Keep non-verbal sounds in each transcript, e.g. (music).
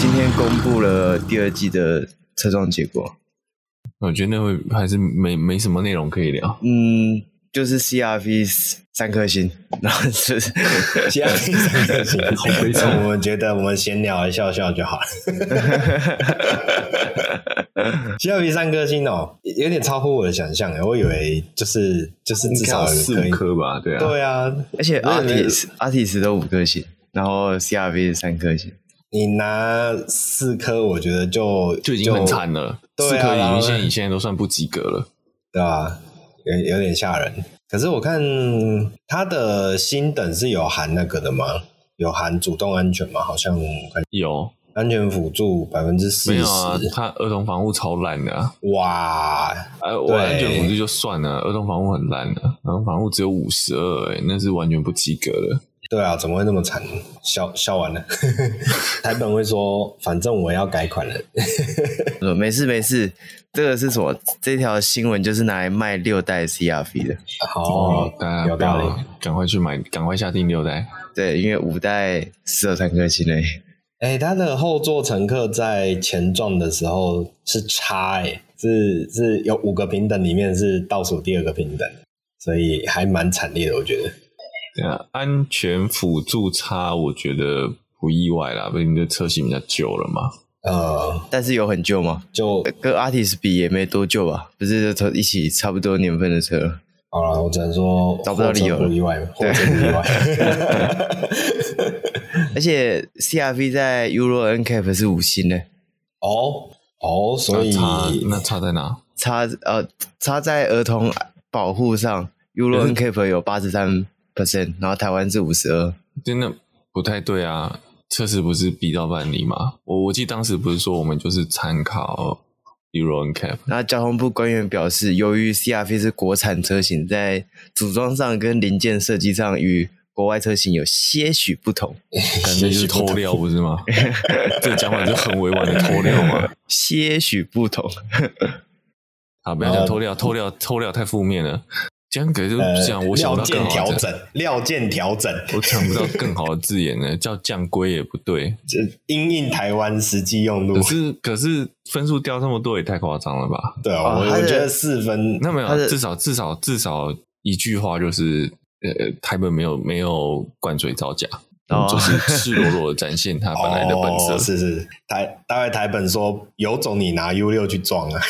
今天公布了第二季的车撞结果，我觉得那会还是没没什么内容可以聊。嗯，就是 CRV 三颗星，然后是 (laughs) CRV 三颗星，好悲惨。我们觉得我们闲聊一笑笑就好了。(laughs) CRV 三颗星哦，有点超乎我的想象，我以为就是就是至少四五颗吧，对啊，对啊，而且 Artis Artis 都五颗星，然后 CRV 三颗星。你拿四颗，我觉得就就已经很惨了。四颗已经现在现在都算不及格了，对吧？有有点吓人。可是我看它的星等是有含那个的吗？有含主动安全吗？好像有安全辅助百分之四十。没有啊，它儿童防护超烂的啊。哇！哎，我安全辅助就算了，儿童防护很烂的，儿童防护只有五十二，哎，那是完全不及格的。对啊，怎么会那么惨？笑笑完了，(laughs) 台本会说，反正我要改款了。(laughs) 没事没事，这个是什么？这条新闻就是拿来卖六代 CRV 的。好，大家有道理，赶快去买，赶快下定六代。对，因为五代只有三颗星诶。哎，它的后座乘客在前撞的时候是差哎，是是有五个平等里面是倒数第二个平等，所以还蛮惨烈的，我觉得。对啊，安全辅助差，我觉得不意外啦，毕竟这车型比较旧了嘛。呃，但是有很旧吗？就跟 Artis 比也没多旧吧？不是都一起差不多年份的车。好了，我只能说找不到理由，不意外，货车不意外。(laughs) 而且 CRV 在 Euro NCAP 是五星的。哦哦，所以差那差在哪？差呃差在儿童保护上，Euro NCAP 有八十三。percent，然后台湾是五十二，真的不太对啊！测试不是比照办理吗？我我记得当时不是说我们就是参考 Euro NCAP。那交通部官员表示，由于 CRV 是国产车型，在组装上跟零件设计上与国外车型有些许不同，(laughs) 感觉就是偷料不是吗？(laughs) 这讲法就很委婉的偷料嘛，(laughs) 些许不同。好，不要讲偷料，偷料，偷料太负面了。这样给就讲，我想到更好调整，料件调整，(laughs) 我想不到更好的字眼呢，(laughs) 叫降规也不对，这因应台湾实际用路。可是可是分数掉这么多也太夸张了吧？对啊，我我觉得四分，那没有，至少至少至少一句话就是，呃，台本没有没有灌水造假，就是赤裸裸的展现它本来的本色。(laughs) 是是，台大概台本说有种你拿 U 六去撞啊。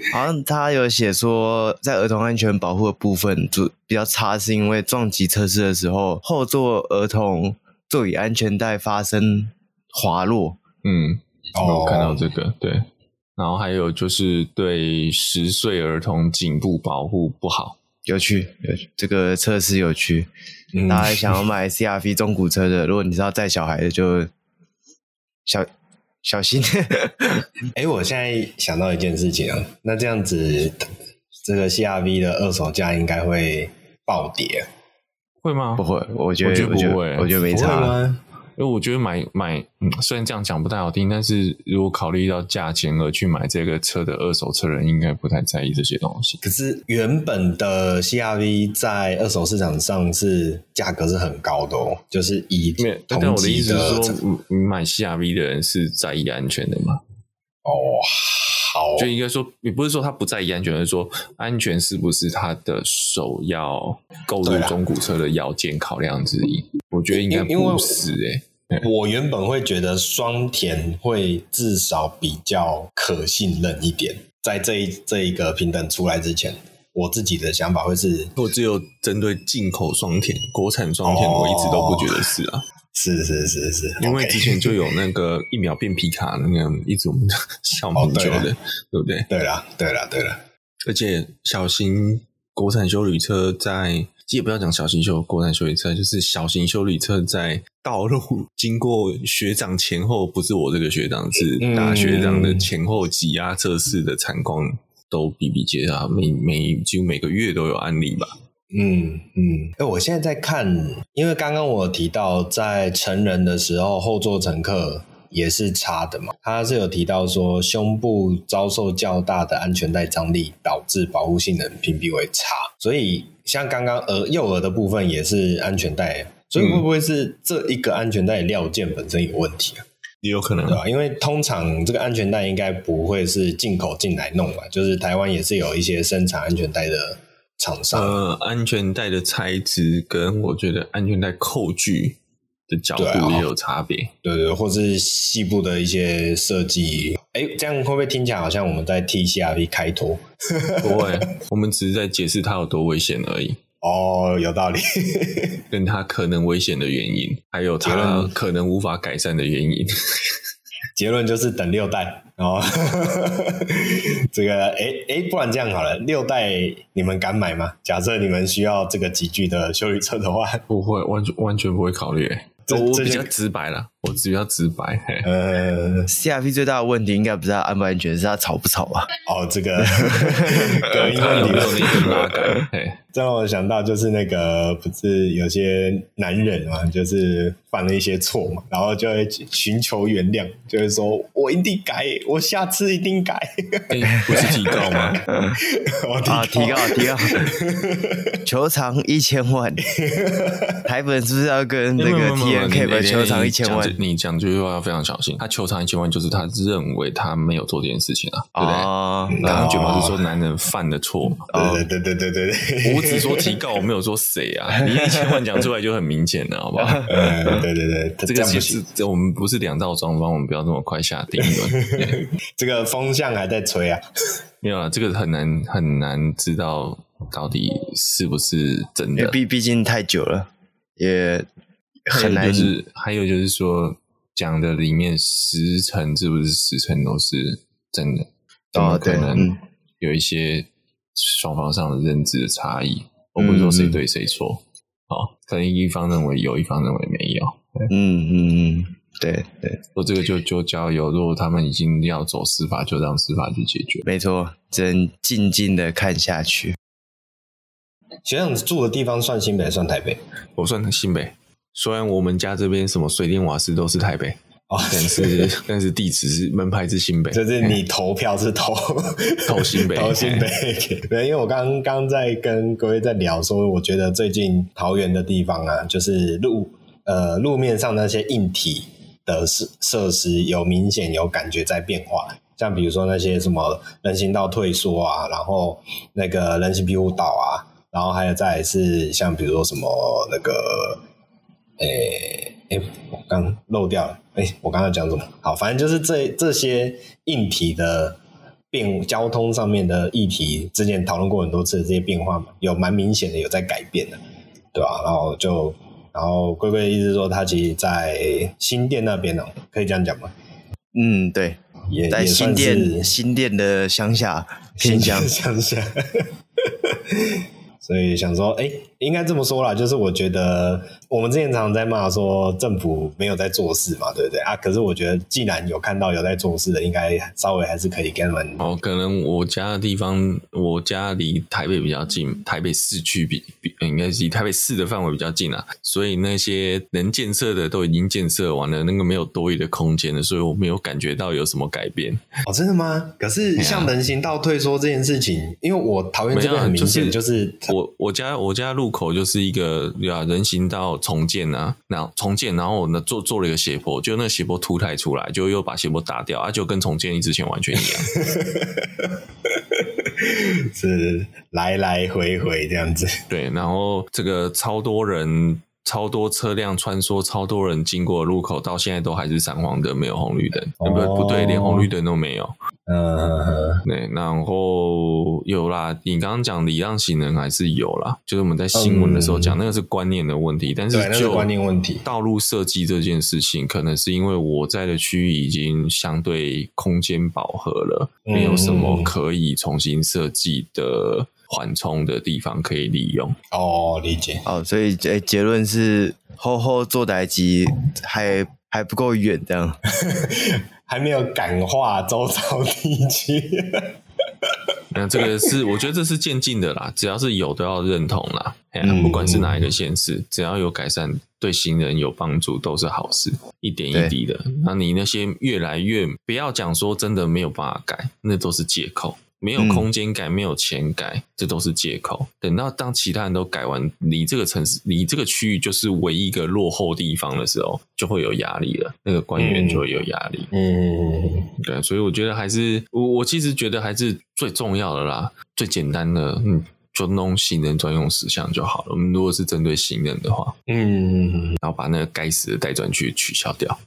(laughs) 好像他有写说，在儿童安全保护的部分就比较差，是因为撞击测试的时候，后座儿童座椅安全带发生滑落。嗯，我看到这个，哦、对。然后还有就是对十岁儿童颈部保护不好，有趣，有趣。这个测试有趣，嗯、大家想要买 CRV 中古车的，如果你是要载小孩的，就小。小心！(laughs) 哎、欸，我现在想到一件事情啊，那这样子，这个 CRV 的二手价应该会暴跌，会吗？不会，我觉得，我觉得不会，我觉得，我觉得没差。因为我觉得买买，嗯，虽然这样讲不太好听，但是如果考虑到价钱而去买这个车的二手车人，应该不太在意这些东西。可是原本的 CRV 在二手市场上是价格是很高的哦，就是以同级的。但我的意思是说，你买 CRV 的人是在意安全的吗？哦，好，就应该说，也不是说他不在意安全，而是说安全是不是他的首要购入中古车的要件考量之一？我觉得应该不是诶、欸。(laughs) 我原本会觉得双田会至少比较可信任一点，在这一这一个平等出来之前，我自己的想法会是，我只有针对进口双田，国产双田我一直都不觉得是啊，是是是是，因为之前就有那个一秒变皮卡那个一直我们笑蛮久的，哦、对，对不对？对了对了对了，而且小型国产修旅车在。也不要讲小型修国产修理车，就是小型修理车在道路经过学长前后，不是我这个学长，是大学长的前后挤压测试的惨况都比比皆是，每每几乎每个月都有案例吧。嗯嗯，哎，我现在在看，因为刚刚我提到在成人的时候后座乘客。也是差的嘛，他是有提到说胸部遭受较大的安全带张力，导致保护性能评比为差，所以像刚刚儿幼儿的部分也是安全带所以会不会是这一个安全带料件本身有问题啊？也有可能，对吧？因为通常这个安全带应该不会是进口进来弄吧，就是台湾也是有一些生产安全带的厂商。呃，安全带的材质跟我觉得安全带扣具的角度也有差别，对对，或是细部的一些设计。哎，这样会不会听起来好像我们在替 CRV 开脱？(laughs) 不会，我们只是在解释它有多危险而已。哦，有道理，(laughs) 跟它可能危险的原因，还有它可能无法改善的原因。(laughs) 结论就是等六代哦。这个，哎哎，不然这样好了，六代你们敢买吗？假设你们需要这个集具的修理车的话，不会，完全完全不会考虑。我比较直白啦，我比较直白。呃，CRP 最大的问题应该不是它安不安全，是它吵不吵啊？哦，这个，(laughs) 对，因为你有那个拉杆。这让我想到，就是那个不是有些男人嘛，就是犯了一些错嘛，然后就会寻求原谅，就是说我一定改，我下次一定改。(laughs) 欸、不是提高吗？我 (laughs) 提啊，提高，提高。球场一千万，台本是不是要跟那个 TNK 的球场一千万？你讲这句话要非常小心。他求偿一千万，就是他认为他没有做这件事情啊，哦、对不对？刚刚卷毛是说男人犯的错嘛？对对对对对对。我只说提告，我没有说谁啊！你一千万讲出来就很明显了，好不好？(laughs) 嗯，对对对，(laughs) 这个其实这我们不是两造双方，我们不要这么快下定论。(laughs) 这个风向还在吹啊，没有啊，这个很难很难知道到底是不是真的，毕毕竟太久了，也很难。就是还有就是说，讲的里面十成是不是十成都是真的？怎么，可能有一些。双方上的认知的差异，我不会说谁对谁错，好、嗯，可能一方认为有，一方认为没有。嗯嗯嗯，对对，我这个就就交由，如果他们已经要走司法，就让司法去解决。没错，只能静静的看下去。学长住的地方算新北还是算台北？我算新北，虽然我们家这边什么水电瓦斯都是台北。哦，但是 (laughs) 但是地址是门牌是新北，就是你投票是投 (laughs) 投新北，(laughs) 投新北。对，因为我刚刚在跟各位在聊说，我觉得最近桃园的地方啊，就是路呃路面上那些硬体的设设施有明显有感觉在变化，像比如说那些什么人行道退缩啊，然后那个人行庇护岛啊，然后还有再来是像比如说什么那个，诶、欸。哎、欸，我刚漏掉了。哎、欸，我刚刚讲什么？好，反正就是这这些硬体的变，交通上面的议题，之前讨论过很多次的这些变化嘛，有蛮明显的有在改变的，对吧？然后就，然后龟龟的意思说，他其实在新店那边呢，可以这样讲吗？嗯，对，也在新店新店的乡下偏乡乡下。(laughs) (laughs) 所以想说，哎、欸，应该这么说啦，就是我觉得我们之前常常在骂说政府没有在做事嘛，对不对啊？可是我觉得既然有看到有在做事的，应该稍微还是可以跟他们。哦，可能我家的地方，我家离台北比较近，台北市区比比应该是离台北市的范围比较近啊，所以那些能建设的都已经建设完了，那个没有多余的空间了，所以我没有感觉到有什么改变。哦，真的吗？可是像人行道退缩这件事情，啊、因为我桃园这边很明显就是我。我我家我家路口就是一个呀人行道重建啊，然后重建，然后呢做做了一个斜坡，就那个斜坡凸太出来，就又把斜坡打掉啊，就跟重建之前完全一样，(laughs) 是来来回回这样子。对，然后这个超多人。超多车辆穿梭，超多人经过路口，到现在都还是闪黄灯，没有红绿灯。哦、不不对，连红绿灯都没有。嗯嗯嗯。对，然后有啦，你刚刚讲礼让行人还是有啦，就是我们在新闻的时候讲，那个是观念的问题。嗯、但是就观念问题，道路设计这件事情，可能是因为我在的区域已经相对空间饱和了，嗯、没有什么可以重新设计的。缓冲的地方可以利用哦，理解哦，所以诶结论是厚厚做代机还还不够远，这样 (laughs) 还没有感化周遭地区。(laughs) 那这个是我觉得这是渐进的啦，只要是有都要认同啦。嗯、不管是哪一个县市，只要有改善，对行人有帮助都是好事，一点一滴的。那你那些越来越不要讲说真的没有办法改，那都是借口。没有空间改，没有钱改，这都是借口。等到当其他人都改完，你这个城市，你这个区域就是唯一一个落后地方的时候，就会有压力了。那个官员就会有压力。嗯，对，所以我觉得还是我，我其实觉得还是最重要的啦，最简单的，嗯，就弄行人专用石像就好了。我们如果是针对行人的话，嗯，然后把那个该死的待转区取消掉。(laughs)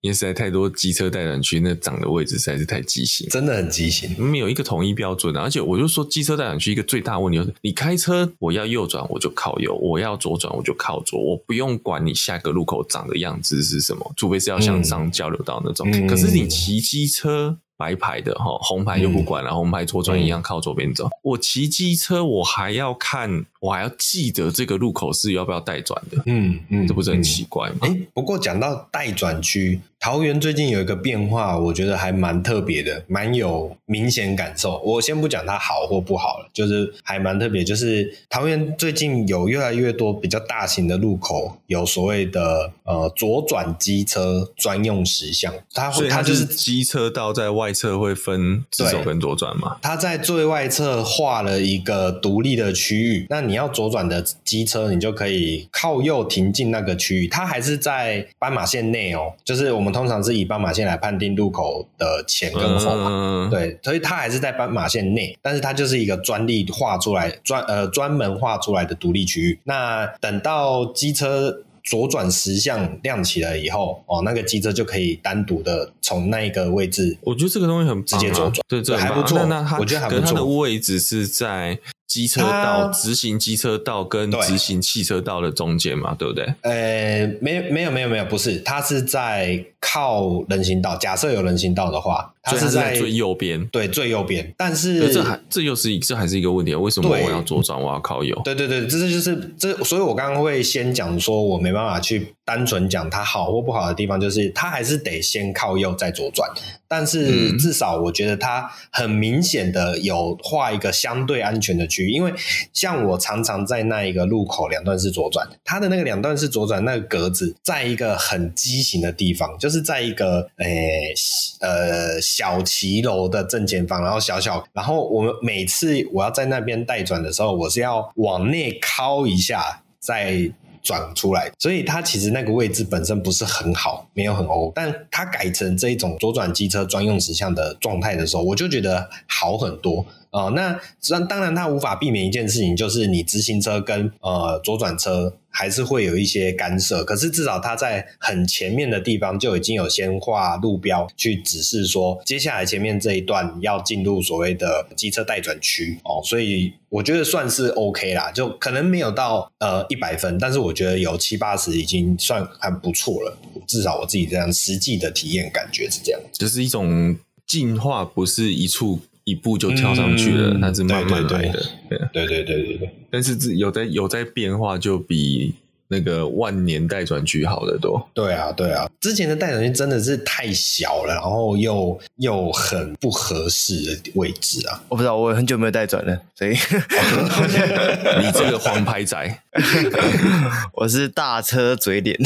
因为实在太多机车待转区，那长的位置实在是太畸形，真的很畸形，没有一个统一标准的。而且我就说，机车待转区一个最大问题就是，你开车我要右转我就靠右，我要左转我就靠左，我不用管你下个路口长的样子是什么，除非是要向上交流道那种。嗯、可是你骑机车。白牌的哈，红牌就不管了，嗯、红牌左转一样靠左边走。嗯、我骑机车，我还要看，我还要记得这个路口是要不要带转的。嗯嗯，这不是很奇怪吗？哎、欸，不过讲到带转区。桃园最近有一个变化，我觉得还蛮特别的，蛮有明显感受。我先不讲它好或不好了，就是还蛮特别。就是桃园最近有越来越多比较大型的路口，有所谓的呃左转机车专用石像。它会，它就是机车道在外侧会分直走跟左转嘛？它在最外侧画了一个独立的区域，那你要左转的机车，你就可以靠右停进那个区域。它还是在斑马线内哦，就是我们。通常是以斑马线来判定路口的前跟后嘛，嗯、对，所以它还是在斑马线内，但是它就是一个专利画出来专呃专门画出来的独立区域。那等到机车左转石像亮起来以后，哦，那个机车就可以单独的从那一个位置，我觉得这个东西很直接左转，啊、对，这还不错。那它我觉得还不错。它的位置是在。机车道、直行机车道跟直行汽车道的中间嘛，对，不对？呃，没，没有，没有，没有，不是，它是在靠人行道。假设有人行道的话，它是在，是在最右边，对，最右边。但是这还这又是这还是一个问题，为什么我要左转？我要靠右？对，对，对，这是就是这，所以我刚刚会先讲说，我没办法去单纯讲它好或不好的地方，就是它还是得先靠右再左转。但是至少我觉得它很明显的有画一个相对安全的区域，因为像我常常在那一个路口两段式左转，它的那个两段式左转那个格子，在一个很畸形的地方，就是在一个诶呃小骑楼的正前方，然后小小，然后我们每次我要在那边待转的时候，我是要往内靠一下再。转出来，所以它其实那个位置本身不是很好，没有很欧，但它改成这一种左转机车专用石像的状态的时候，我就觉得好很多。哦、那当当然，它无法避免一件事情，就是你直行车跟呃左转车还是会有一些干涉。可是至少它在很前面的地方就已经有先画路标去指示说，接下来前面这一段要进入所谓的机车待转区哦，所以我觉得算是 OK 啦，就可能没有到呃一百分，但是我觉得有七八十已经算还不错了。至少我自己这样实际的体验感觉是这样，就是一种进化，不是一处。一步就跳上去了，那、嗯、是慢慢来的。对对对对对。但是有在有在变化，就比那个万年代转区好得多。对啊对啊，之前的代转区真的是太小了，然后又又很不合适的位置啊。我不知道，我很久没有代转了，所以 (laughs) 你这个黄牌仔，(laughs) 我是大车嘴脸，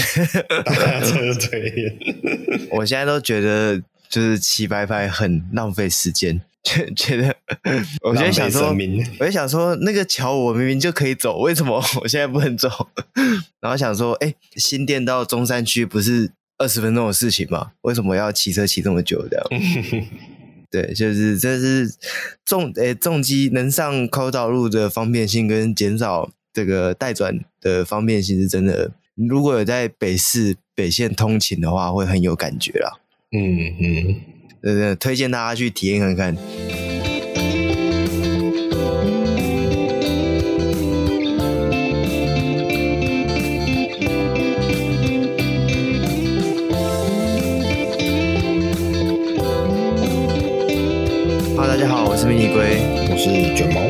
大车嘴脸。(laughs) 我现在都觉得就是骑白牌很浪费时间。觉 (laughs) 觉得，(laughs) 我就想说，我就想说，那个桥我明明就可以走，为什么我现在不能走？(laughs) 然后想说，哎、欸，新店到中山区不是二十分钟的事情吗？为什么要骑车骑这么久？这样？对，就是这是重诶、欸、重机能上高道路的方便性跟减少这个待转的方便性是真的。如果有在北市北线通勤的话，会很有感觉啦。嗯嗯。对对，推荐大家去体验看看。哈，大家好，我是迷你龟，我是卷毛，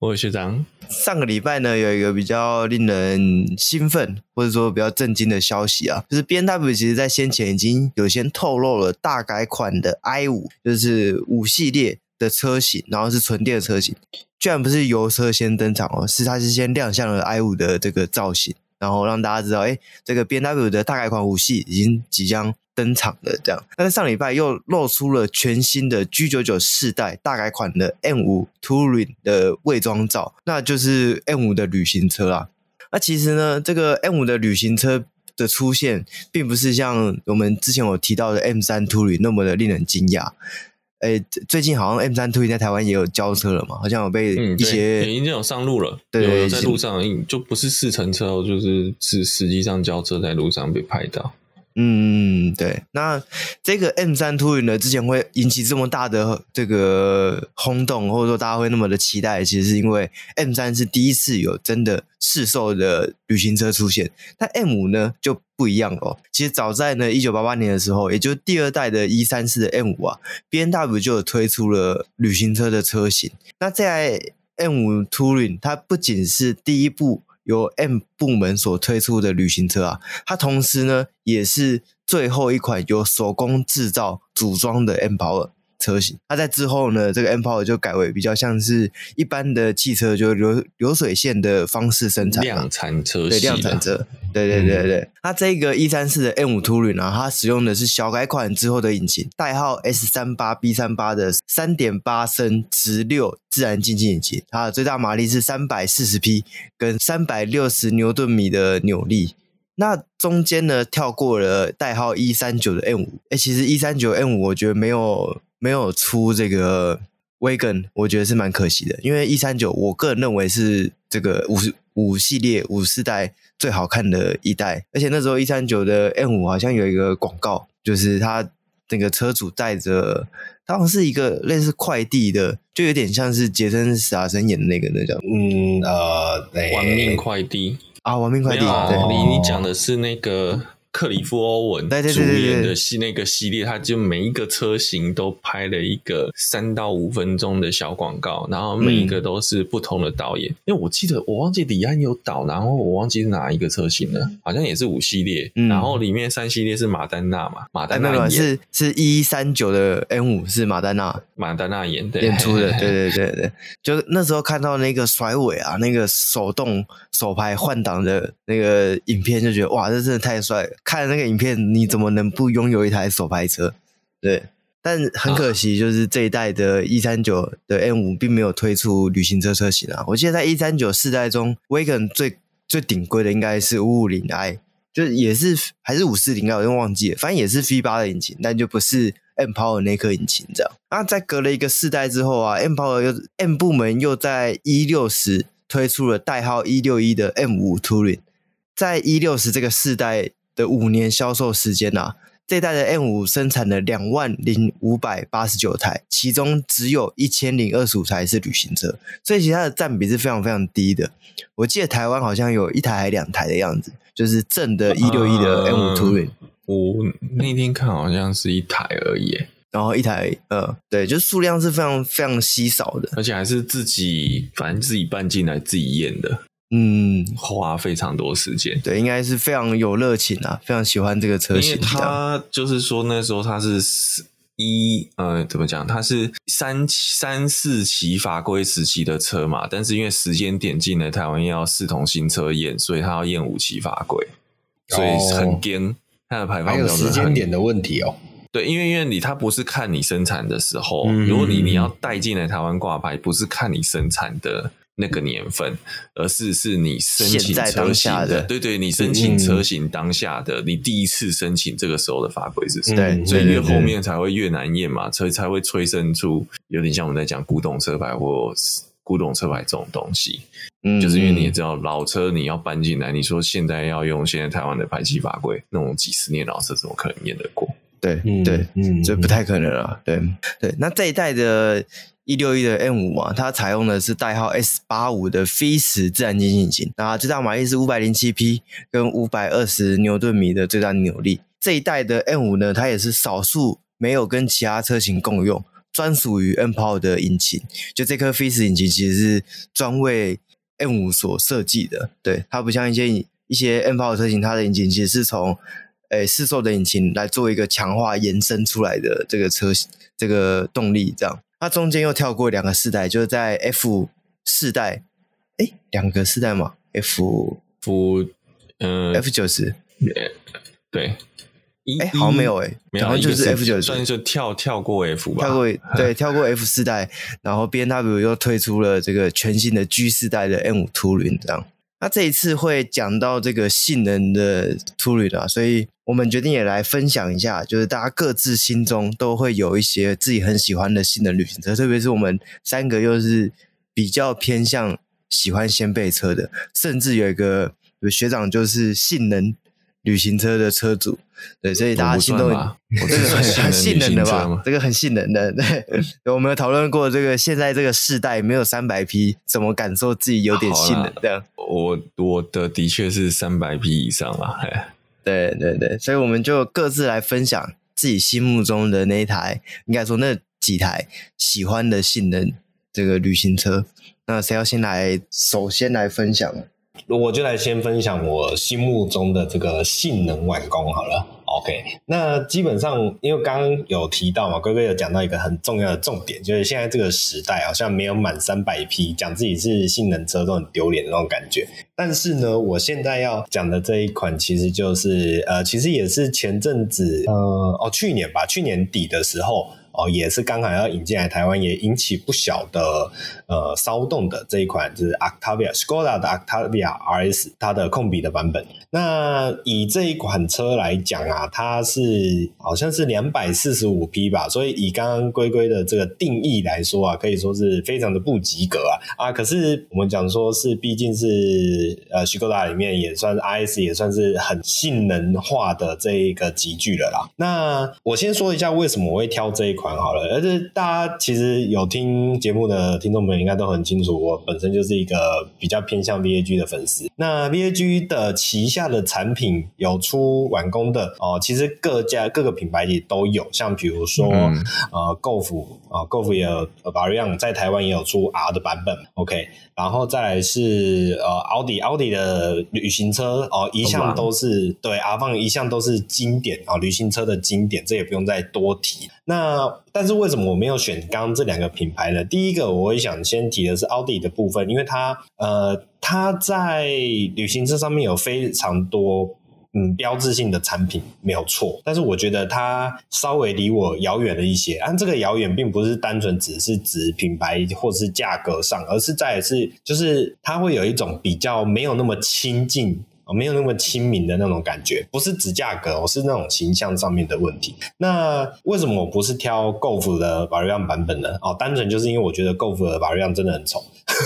我是学长。上个礼拜呢，有一个比较令人兴奋或者说比较震惊的消息啊，就是 BMW 其实在先前已经有先透露了大改款的 i5，就是五系列的车型，然后是纯电车型，居然不是油车先登场哦，是它是先亮相了 i5 的这个造型，然后让大家知道，哎，这个 BMW 的大改款五系已经即将登场了。这样，但是上礼拜又露出了全新的 G99 世代大改款的 M5 Touring 的伪装照，那就是 M5 的旅行车啊。那其实呢，这个 M5 的旅行车的出现，并不是像我们之前有提到的 M3 Touring 那么的令人惊讶。诶，最近好像 M3 Touring 在台湾也有交车了嘛？好像有被一些、嗯、已经有上路了，对，有有在路上，就不是试乘车哦，就是是实际上交车在路上被拍到。嗯，对，那这个 M3 Touring 呢，之前会引起这么大的这个轰动，或者说大家会那么的期待，其实是因为 M3 是第一次有真的市售的旅行车出现。那 M5 呢就不一样哦。其实早在呢一九八八年的时候，也就是第二代的一三四的 M5 啊，BMW 就有推出了旅行车的车型。那在 M5 Touring，它不仅是第一部。由 M 部门所推出的旅行车啊，它同时呢也是最后一款由手工制造组装的 mpor。车型，它在之后呢，这个 M Power 就改为比较像是一般的汽车，就流流水线的方式生产，量产车，对，量产车，对对对对。它、嗯、这个一三四的 M 五 Touring 啊，它使用的是小改款之后的引擎，代号 S 三八 B 三八的三点八升直六自然进气引擎，它的最大马力是三百四十匹，跟三百六十牛顿米的扭力。那中间呢，跳过了代号一三九的 M 五，哎，其实一三九 M 五我觉得没有。没有出这个 Wagon，我觉得是蛮可惜的，因为一三九，我个人认为是这个五五系列五四代最好看的一代，而且那时候一三九的 M 五好像有一个广告，就是他那个车主带着，他好像是一个类似快递的，就有点像是杰森斯坦森演的那个那叫嗯呃，玩命快递啊，玩命快递，对，你你讲的是那个。克里夫·欧文主演的系那个系列，他就每一个车型都拍了一个三到五分钟的小广告，然后每一个都是不同的导演。嗯、因为我记得我忘记李安有导，然后我忘记是哪一个车型了，好像也是五系列。嗯、然后里面三系列是马丹娜嘛，马丹娜演、欸、是是一三九的 M 五是马丹娜，马丹娜演的演出的，(laughs) 对对对对，就那时候看到那个甩尾啊，那个手动手排换挡的那个影片，就觉得哇，这真的太帅了。看那个影片，你怎么能不拥有一台手排车？对，但很可惜，就是这一代的一三九的 M 五并没有推出旅行车车型啊。我记得在一三九世代中，Wagon 最最顶规的应该是五五零 i，就也是还是五四零 i，我又忘记了，反正也是 V 八的引擎，但就不是 M Power 那颗引擎这样。那在隔了一个世代之后啊，M Power 又 M 部门又在一六十推出了代号一六一的 M 五 Touring，在一六十这个世代。的五年销售时间啊，这代的 M 五生产了两万零五百八十九台，其中只有一千零二十五台是旅行车，所以其他的占比是非常非常低的。我记得台湾好像有一台还两台的样子，就是正的一六一的 M 五 Touring。我那天看好像是一台而已，然后一台呃，对，就数量是非常非常稀少的，而且还是自己反正自己搬进来自己验的。嗯，花非常多时间，对，应该是非常有热情啊，非常喜欢这个车型。他就是说那时候他是一呃，怎么讲？他是三三四期法规时期的车嘛，但是因为时间点进了台湾要视同新车验，所以他要验五期法规，所以很惊。它的排放标准还有时间点的问题哦。对，因为因为你他不是看你生产的时候，嗯、如果你你要带进来台湾挂牌，不是看你生产的。那个年份，而是是你申请车型的，的对对，你申请车型当下的，嗯、你第一次申请这个时候的法规是什么？对，所以越后面才会越难验嘛，所以才会催生出有点像我们在讲古董车牌或古董车牌这种东西。嗯，就是因为你也知道老车你要搬进来，你说现在要用现在台湾的排气法规，那种几十年老车怎么可能验得过？对，嗯、对，嗯，这不太可能了。对，对，那这一代的。一六一的 M 五嘛，它采用的是代号 S 八五的飞驰自然进气引擎，那最大马力是五百零七匹，跟五百二十牛顿米的最大扭力。这一代的 M 五呢，它也是少数没有跟其他车型共用，专属于 M Power 的引擎。就这颗飞驰引擎其实是专为 M 五所设计的，对，它不像一些一些 M Power 车型，它的引擎其实是从诶市售的引擎来做一个强化延伸出来的这个车型这个动力这样。它中间又跳过两个世代，就是在 F 世代，哎，两个世代嘛，F F 嗯，F 九十，对。哎，好像没有哎，好像就是 F 九十，算是就跳跳过 F 吧，跳过 (laughs) 对，跳过 F 四代，然后 BMW 又推出了这个全新的 G 四代的 M 五 Touring 这样。那这一次会讲到这个性能的 Touring 啊，所以我们决定也来分享一下，就是大家各自心中都会有一些自己很喜欢的性能旅行车，特别是我们三个又是比较偏向喜欢掀背车的，甚至有一个有学长就是性能旅行车的车主。对，所以大家心中 (laughs) 这个很很性能的吧？这个很信任的。(laughs) 对，我们有讨论过这个现在这个世代没有三百匹，怎么感受自己有点信任？这样，我我的的确是三百匹以上了。对对对，所以我们就各自来分享自己心目中的那一台，应该说那几台喜欢的性能这个旅行车。那谁要先来？首先来分享。我就来先分享我心目中的这个性能晚工好了。OK，那基本上因为刚刚有提到嘛，龟龟有讲到一个很重要的重点，就是现在这个时代好像没有满三百匹，讲自己是性能车都很丢脸的那种感觉。但是呢，我现在要讲的这一款其实就是呃，其实也是前阵子呃哦去年吧，去年底的时候。哦，也是刚好要引进来台湾，也引起不小的呃骚动的这一款，就是 Octavia Skoda 的 Octavia RS，它的控比的版本。那以这一款车来讲啊，它是好像是两百四十五匹吧，所以以刚刚龟龟的这个定义来说啊，可以说是非常的不及格啊啊！可是我们讲说是，毕竟是呃 Skoda 里面也算是 RS，也算是很性能化的这一个级距了啦。那我先说一下为什么我会挑这一款。好了，而且大家其实有听节目的听众朋友应该都很清楚，我本身就是一个比较偏向 VAG 的粉丝。那 VAG 的旗下的产品有出晚工的哦，其实各家各个品牌也都有，像比如说、嗯、呃 Golf 啊 Golf 也有 Variant 在台湾也有出 R 的版本，OK，然后再来是呃奥迪奥迪的旅行车哦，一向都是对 R 放一向都是经典啊、哦，旅行车的经典，这也不用再多提。那但是为什么我没有选刚刚这两个品牌呢？第一个我会想先提的是奥迪的部分，因为它呃它在旅行车上面有非常多嗯标志性的产品没有错，但是我觉得它稍微离我遥远了一些。按这个遥远并不是单纯只是指品牌或是价格上，而是在是就是它会有一种比较没有那么亲近。哦没有那么亲民的那种感觉，不是指价格，我是那种形象上面的问题。那为什么我不是挑 Golf 的 Variant 版本呢？哦，单纯就是因为我觉得 Golf 的 Variant 真的很丑。(laughs)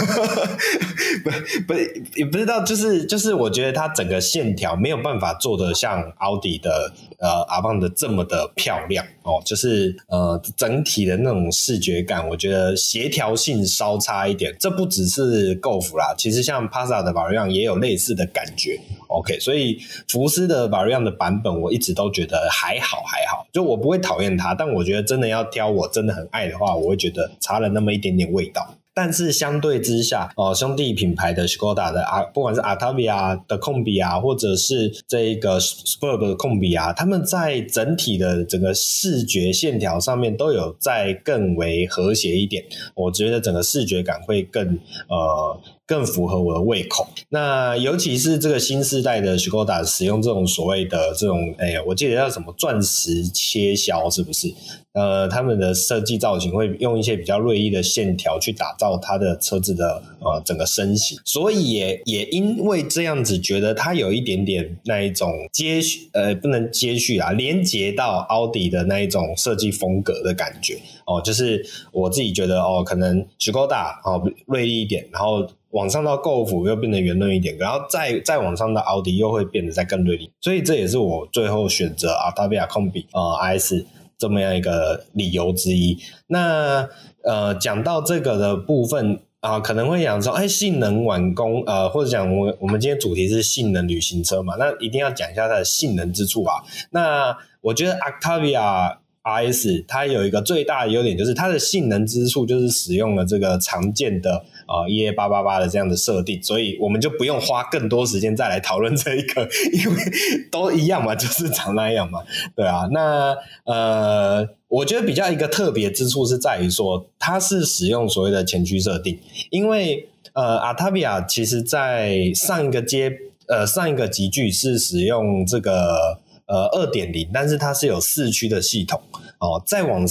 不不也不知道，就是就是我觉得它整个线条没有办法做得像奥迪的呃 Avant 的这么的漂亮哦，就是呃整体的那种视觉感，我觉得协调性稍差一点。这不只是 Golf 啦，其实像 Pasa 的 Variant 也有类似的感觉。OK，所以福斯的 Variant 的版本我一直都觉得还好还好，就我不会讨厌它，但我觉得真的要挑我真的很爱的话，我会觉得差了那么一点点味道。但是相对之下，哦，兄弟品牌的 Skoda 的啊，不管是 Atavia 的控笔啊，或者是这个 s p u r b 的控笔啊，他们在整体的整个视觉线条上面都有在更为和谐一点，我觉得整个视觉感会更呃。更符合我的胃口。那尤其是这个新世代的 Skoda 使用这种所谓的这种，哎，我记得叫什么钻石切削，是不是？呃，他们的设计造型会用一些比较锐利的线条去打造它的车子的呃整个身形，所以也也因为这样子，觉得它有一点点那一种接续，呃，不能接续啊，连接到奥迪的那一种设计风格的感觉哦。就是我自己觉得哦，可能 Skoda 哦锐利一点，然后。往上到 Golf 又变得圆润一点，然后再再往上到奥迪又会变得再更锐利，所以这也是我最后选择 Octavia Combi 呃 RS 这么样一个理由之一。那呃讲到这个的部分啊、可能会讲说，哎，性能晚工呃，或者讲我我们今天主题是性能旅行车嘛，那一定要讲一下它的性能之处啊。那我觉得 Octavia RS 它有一个最大的优点，就是它的性能之处就是使用了这个常见的。啊，EA 八八八的这样的设定，所以我们就不用花更多时间再来讨论这一个，因为都一样嘛，就是长那样嘛，对啊。那呃，我觉得比较一个特别之处是在于说，它是使用所谓的前驱设定，因为呃，Octavia 其实在上一个阶。呃上一个集聚是使用这个呃二点零，但是它是有四驱的系统哦。再往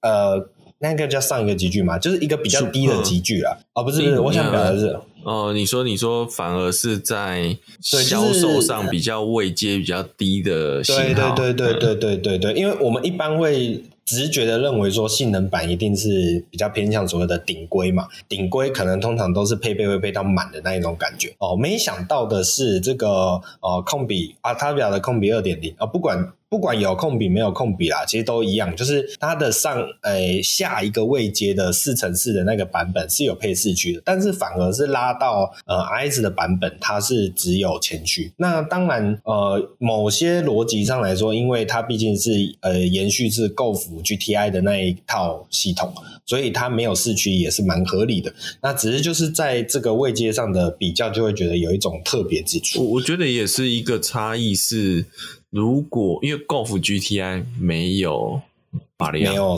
呃那个叫上一个级距嘛，就是一个比较低的级距啊。哦，不是不是，我想表达的是。哦，你说你说，反而是在销售上比较位阶比较低的型号，对对对对对对对对，因为我们一般会直觉的认为说性能版一定是比较偏向所谓的顶规嘛，顶规可能通常都是配备会配到满的那一种感觉哦，没想到的是这个呃控比啊，它表的控比二点零啊，不管。不管有控比没有控比啦，其实都一样，就是它的上诶、下一个位阶的四乘四的那个版本是有配四驱的，但是反而是拉到呃 RS 的版本，它是只有前驱。那当然呃某些逻辑上来说，因为它毕竟是呃延续是 GoF GTI 的那一套系统，所以它没有四驱也是蛮合理的。那只是就是在这个位阶上的比较，就会觉得有一种特别之处。我我觉得也是一个差异是。如果因为 Golf GTI 没有巴利亚，没有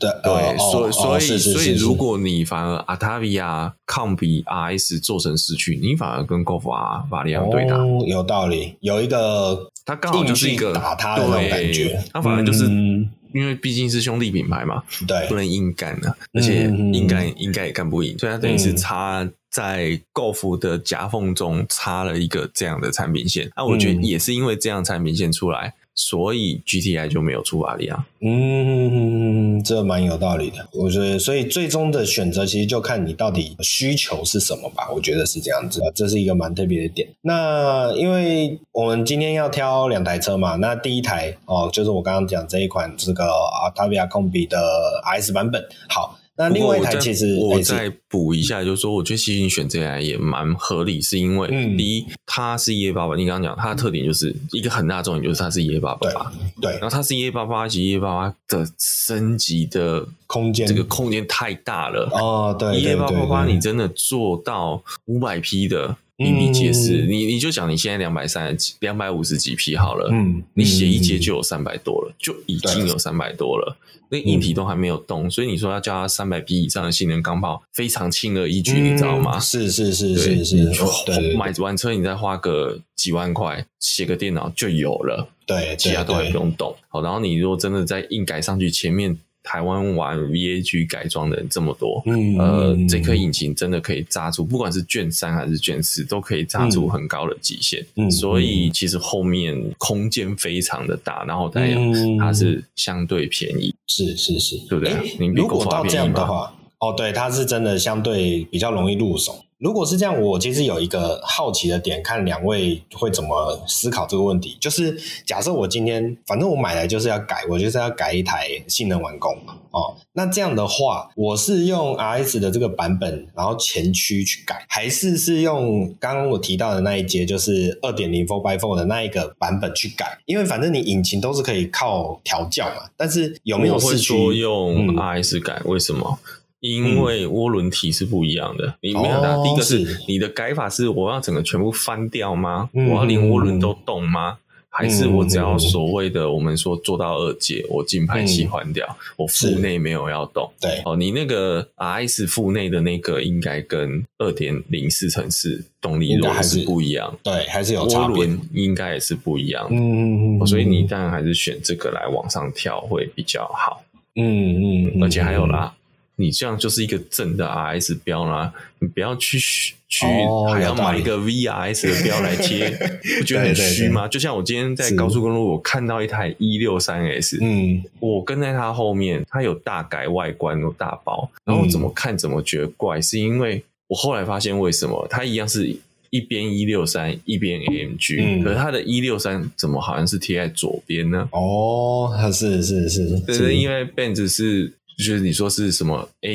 对对，哦、所以所以、所以如果你反而 Octavia 抗比 RS 做成四驱，你反而跟 Golf R 巴利亚对打、哦，有道理，有一个它刚好就是一个打他的那种感觉，它反而就是、嗯、因为毕竟是兄弟品牌嘛，对，不能硬干的，而且硬干应该也干不赢，所以它等于是差。在 Golf 的夹缝中插了一个这样的产品线，那、啊、我觉得也是因为这样产品线出来，嗯、所以 GTI 就没有出法力啊。嗯，这蛮有道理的。我觉得，所以最终的选择其实就看你到底需求是什么吧。我觉得是这样子，这是一个蛮特别的点。那因为我们今天要挑两台车嘛，那第一台哦，就是我刚刚讲这一款这个 Octavia Combi 的 RS 版本。好。那另外一台其实我再补一下，就是说，我觉得其实你选这台也蛮合理，是因为第一，它是 E A 八八你刚刚讲它的特点就是一个很大的重点，就是它是 E A 八八对，然后它是 EA88 及 E A 八八的升级的空间，这个空间太大了哦，对，E A 八八八你真的做到五百匹的一米结实，你你就讲你现在两百三十几、两百五十几匹好了，嗯，你写一节就有三百多了，就已经有三百多了。那硬体都还没有动，嗯、所以你说要叫它三百匹以上的性能钢炮，非常轻而易举，你知道吗？是是是是是，买完车你再花个几万块，写个电脑就有了，对，其他都还不用动。好，然后你如果真的再硬改上去，前面。台湾玩 VAG 改装的人这么多，嗯，呃，这颗引擎真的可以炸出，不管是卷三还是卷四，都可以炸出很高的极限。嗯，所以其实后面空间非常的大，然后再有它是相对便宜，是是是，对不对？欸、如果到这样的话，哦，对，它是真的相对比较容易入手。如果是这样，我其实有一个好奇的点，看两位会怎么思考这个问题。就是假设我今天，反正我买来就是要改，我就是要改一台性能完工嘛哦。那这样的话，我是用 RS 的这个版本，然后前驱去改，还是是用刚刚我提到的那一节，就是二点零 Four by Four 的那一个版本去改？因为反正你引擎都是可以靠调教嘛。但是有没有四驱？说用 RS 改？嗯、为什么？因为涡轮体是不一样的，嗯、你没有的。第一个是你的改法是我要整个全部翻掉吗？嗯、我要连涡轮都动吗？嗯、还是我只要所谓的我们说做到二阶，我进排气换掉，嗯、我腹内没有要动？对，哦，你那个 RS 腹内的那个应该跟二点零四乘四动力轮是不一样，对，还是有差别，应该也是不一样。嗯，所以你当然还是选这个来往上跳会比较好。嗯嗯，而且还有啦。你这样就是一个正的 RS 标啦，你不要去去还要买一个 VRS 的标来贴，(laughs) 不觉得很虚吗？就像我今天在高速公路，我看到一台一六三 S，嗯，我跟在它后面，它有大改外观，有大包，然后怎么看怎么觉得怪，是因为我后来发现为什么它一样是一边一六三一边 AMG，可是它的一六三怎么好像是贴在左边呢？哦，它是是是，是因为 Benz 是。就是你说是什么 A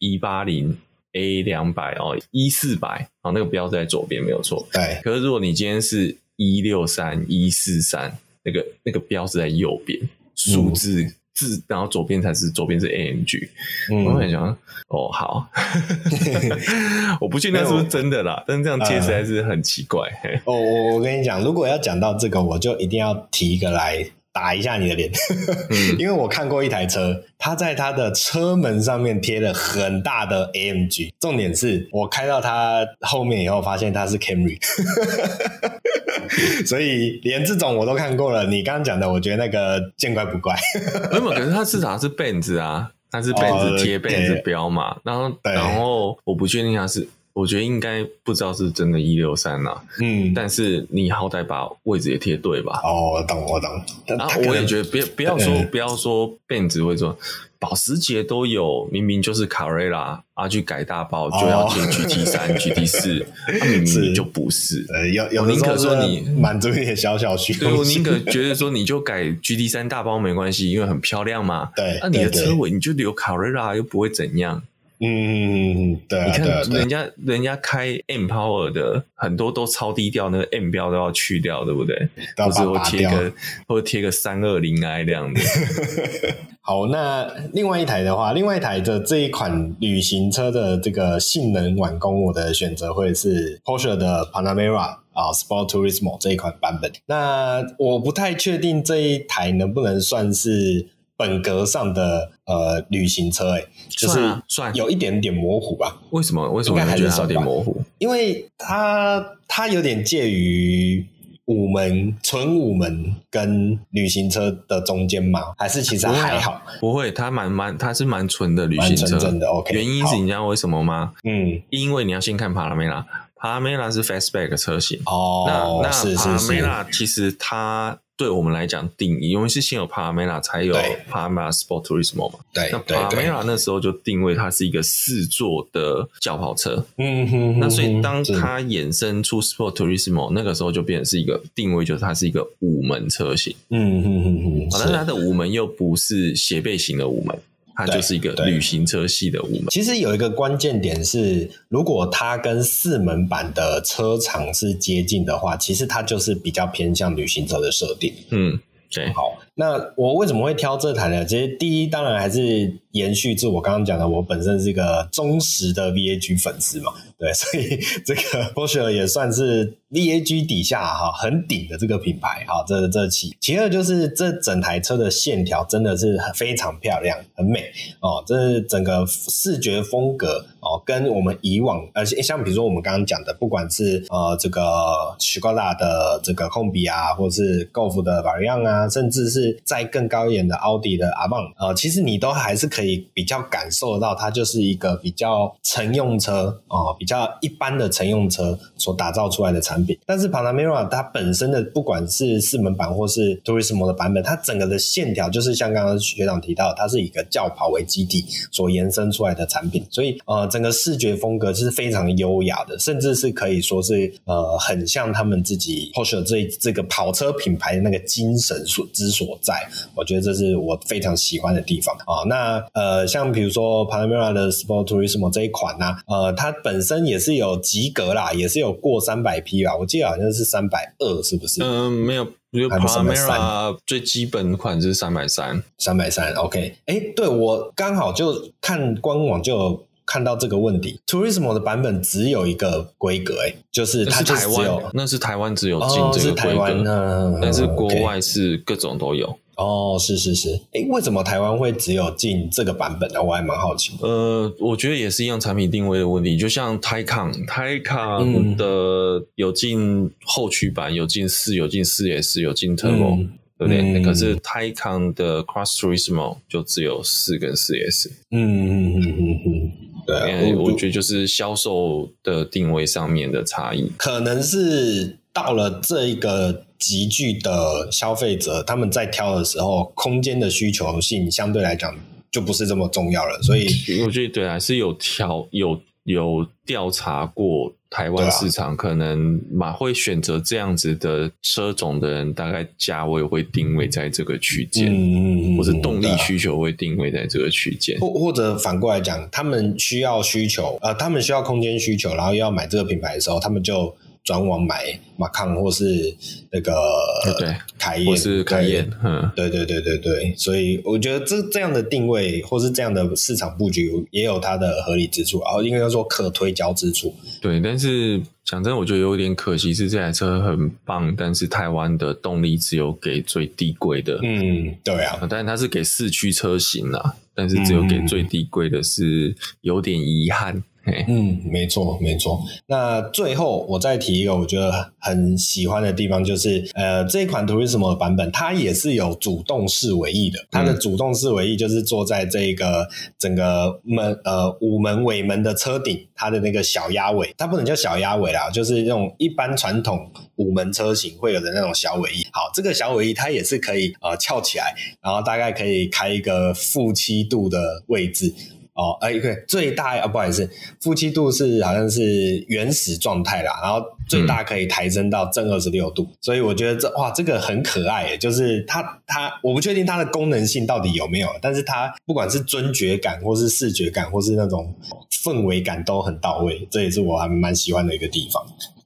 一八零 A 两百哦，一四百哦，那个标在左边没有错。对，可是如果你今天是一六三一四三，那个那个标是在右边，数字字，嗯、然后左边才是左边是 AMG。嗯、我很想哦，好，(laughs) 我不确定是不是真的啦，但是这样接实在是很奇怪。哦，我我跟你讲，如果要讲到这个，我就一定要提一个来。打一下你的脸，嗯、(laughs) 因为我看过一台车，它在它的车门上面贴了很大的 AMG，重点是我开到它后面以后，发现它是 Camry，(laughs) 所以连这种我都看过了。你刚刚讲的，我觉得那个见怪不怪。没有，可是它至少是 Benz 啊，它是 Benz 贴 Benz 标嘛，然后然后我不确定它是。我觉得应该不知道是真的一六三呐，嗯，但是你好歹把位置也贴对吧？哦，我懂我懂。然后我也觉得，不要不要说不要说，Benz 会说保时捷都有，明明就是卡瑞拉啊，去改大包就要贴 GT 三、(laughs) GT 四，明明就不是。呃，有有宁可说你满足一点小小需求，对，我宁可觉得说你就改 GT 三大包没关系，因为很漂亮嘛。对，那你的车尾你就留卡瑞拉又不会怎样。嗯，对、啊，你看人家，对人家开 M Power 的很多都超低调，那个 M 标都要去掉，对不对？或者我贴个，或者贴个三二零 i 这样的。(laughs) 好，那另外一台的话，另外一台的这一款旅行车的这个性能晚工，我的选择会是 Porsche 的 Panamera 啊，Sport Turismo 这一款版本。那我不太确定这一台能不能算是。本格上的呃旅行车，哎，就是算有一点点模糊吧？为什么？为什么还是有点模糊？因为它它有点介于五门纯五门跟旅行车的中间嘛？还是其实还好？不会，它蛮蛮，它是蛮纯的旅行车，真的 OK。原因是你知道为什么吗？嗯，因为你要先看帕拉梅拉，帕拉梅拉是 Fastback 车型哦，那那帕拉梅拉其实它。对我们来讲，定义因为是先有 Panamera 才有 Panamera Sport Turismo 嘛。对，那 Panamera 那时候就定位它是一个四座的轿跑车。嗯哼，那所以当它衍生出 Sport Turismo，那个时候就变成是一个定位，就是它是一个五门车型。嗯哼哼哼，但是它的五门又不是斜背型的五门。它就是一个旅行车系的五门。其实有一个关键点是，如果它跟四门版的车厂是接近的话，其实它就是比较偏向旅行车的设定。嗯，对。好，那我为什么会挑这台呢？其实第一，当然还是延续至我刚刚讲的，我本身是一个忠实的 VAG 粉丝嘛。对，(laughs) 所以这个 Porsche 也算是 VAG 底下哈很顶的这个品牌哈，这这其其二就是这整台车的线条真的是非常漂亮，很美哦，这是整个视觉风格哦，跟我们以往呃像比如说我们刚刚讲的，不管是呃这个 Skoda 的这个 Kombi 啊，或是 Golf 的 Variant 啊，甚至是再更高一点的奥迪的 a v a n 呃，其实你都还是可可以比较感受得到，它就是一个比较乘用车哦，比。较一般的乘用车所打造出来的产品，但是 Panamera 它本身的不管是四门版或是 Turismo 的版本，它整个的线条就是像刚刚学长提到，它是以一个轿跑为基底所延伸出来的产品，所以呃，整个视觉风格是非常优雅的，甚至是可以说是呃，很像他们自己 Porsche 这这个跑车品牌的那个精神所之所在。我觉得这是我非常喜欢的地方啊、那呃，像比如说 Panamera 的 Sport Turismo 这一款呢、啊，呃，它本身。也是有及格啦，也是有过三百匹吧，我记得好像是三百二，是不是？嗯、呃，没有，Panamera 最基本款是三百三，三百三。OK，哎、欸，对我刚好就看官网就有看到这个问题，Turismo 的版本只有一个规格，哎，就是它就是台湾，那是台湾只有进这个规格，哦、但是国外是各种都有。哦，是是是，诶，为什么台湾会只有进这个版本呢？我还蛮好奇。呃，我觉得也是一样产品定位的问题，就像 Taycan，Taycan 的有进后驱版，有进四，有进四 S，有进 Turbo，、嗯、对不对？嗯、可是 Taycan 的 Cross Turismo 就只有四跟四 S。嗯嗯嗯嗯嗯，对、啊，我觉得就是销售的定位上面的差异，可能是到了这一个。集聚的消费者，他们在挑的时候，空间的需求性相对来讲就不是这么重要了。所以我觉得对，还是有挑有有调查过台湾市场，可能马会选择这样子的车种的人，大概价位会定位在这个区间，嗯，或者动力需求会定位在这个区间，或或者反过来讲，他们需要需求，呃，他们需要空间需求，然后又要买这个品牌的时候，他们就。转网买马康或是那个对凯宴或是凯宴，嗯，对对对对对，所以我觉得这这样的定位或是这样的市场布局也有它的合理之处，然后应该说可推交之处。对，但是讲真，我觉得有点可惜是这台车很棒，但是台湾的动力只有给最低贵的，嗯，对啊，但是它是给四驱车型啦，但是只有给最低贵的是有点遗憾。嗯，没错，没错。那最后我再提一个我觉得很喜欢的地方，就是呃，这一款 Turismo 的版本，它也是有主动式尾翼的。它的主动式尾翼就是坐在这个整个门呃五门尾门的车顶，它的那个小鸭尾，它不能叫小鸭尾啦，就是那种一般传统五门车型会有的那种小尾翼。好，这个小尾翼它也是可以呃翘起来，然后大概可以开一个负七度的位置。哦，哎，对，最大啊，不好意思，负七度是好像是原始状态啦，然后最大可以抬升到正二十六度，嗯、所以我觉得这哇，这个很可爱，就是它它，我不确定它的功能性到底有没有，但是它不管是尊爵感，或是视觉感，或是那种氛围感都很到位，这也是我还蛮喜欢的一个地方。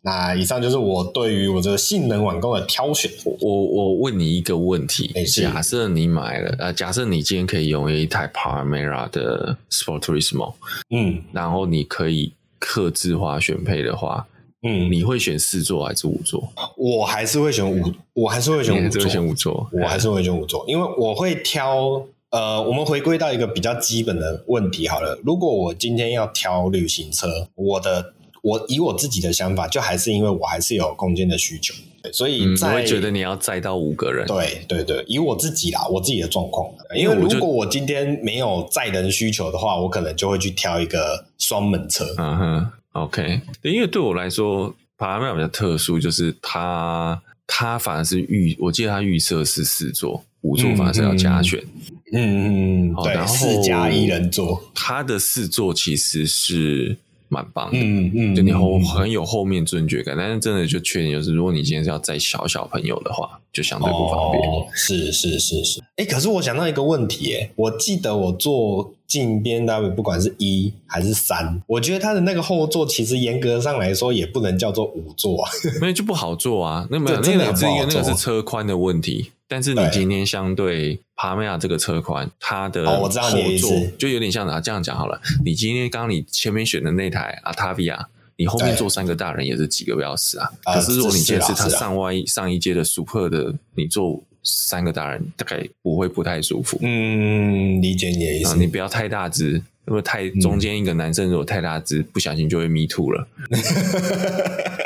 那以上就是我对于我这个性能网购的挑选。我我问你一个问题：假设你买了，呃，假设你今天可以拥有一台 Panamera 的 Sport Turismo，嗯，然后你可以客制化选配的话，嗯，你会选四座还是五座？我还是会选五，我还是会选五座，选五座，我还是会选五座，因为我会挑。呃，我们回归到一个比较基本的问题好了，如果我今天要挑旅行车，我的。我以我自己的想法，就还是因为我还是有空间的需求，所以我会觉得你要载到五个人。对对对，以我自己啦，我自己的状况，因为如果我今天没有载人需求的话，我可能就会去挑一个双门车。嗯哼，OK。因为对我来说，Panamera 比较特殊，就是它它反而是预，我记得它预设是四座，五座反而是要加选。嗯嗯嗯，对，四加一人座，它的四座其实是。蛮棒的，嗯嗯，就你后很有后面尊爵感，但是真的就缺点就是，如果你今天是要载小小朋友的话，就相对不方便。哦、是是是是，哎、欸，可是我想到一个问题，哎，我记得我坐进 BMW，不管是一还是三，我觉得它的那个后座其实严格上来说也不能叫做五座啊，(laughs) 没有就不好坐啊，那没有那个是一个那个是车宽的问题。但是你今天相对帕梅亚这个车宽，它的后座就有点像啊，这样讲好了。你今天刚刚你前面选的那台阿塔比亚，你后面坐三个大人也是几个钥匙啊。可是如果你今天是它上外上一阶的 Super 的，你坐三个大人大概不会不太舒服。嗯，理解你的意思。你不要太大只，如果太中间一个男生如果太大只，不小心就会 me too 了。(laughs)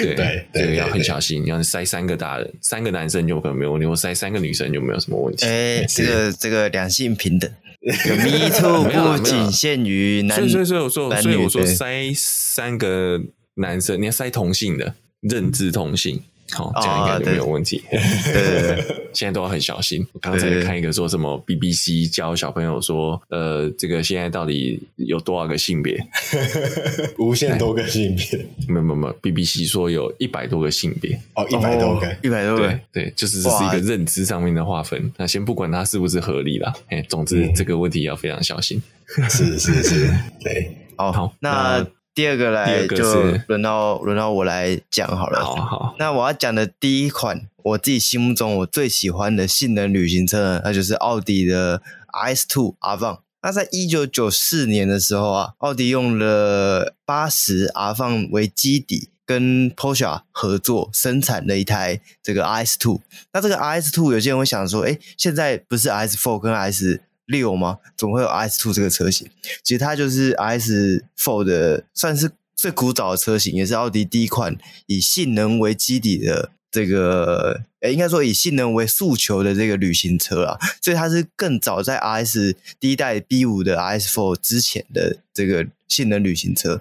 对对对，要很小心。你要塞三个大人，三个男生就可能没有问题；我塞三个女生就没有什么问题。哎，这个这个两性平等，(laughs) Me too 不仅限于男。所以所以所以我说，所以我说塞三个男生，你要塞同性的，认知同性。好，这样应该就没有问题。(laughs) 对对对，现在都要很小心。我刚才看一个说什么 BBC 教小朋友说，呃，这个现在到底有多少个性别？(laughs) 无限多个性别？没有没有没有，BBC 说有一百多个性别。哦，一百多个，一百多个。对对，就是这是一个认知上面的划分。那先不管它是不是合理啦，哎，总之这个问题要非常小心。是是是，对。好，那。第二个来就轮到轮到我来讲好了。好好，那我要讲的第一款，我自己心目中我最喜欢的性能旅行车呢，那就是奥迪的 RS2 Avant。那在一九九四年的时候啊，奥迪用了八十 Avant 为基底，跟 Porsche 合作生产了一台这个 RS Two，。那这个 RS Two 有些人会想说，哎，现在不是 RS Four 跟 RS 六吗？总会有 RS Two 这个车型，其实它就是 RS Four 的，算是最古早的车型，也是奥迪第一款以性能为基底的这个，诶，应该说以性能为诉求的这个旅行车啊。所以它是更早在 RS 第一代 B 五的 RS Four 之前的这个性能旅行车。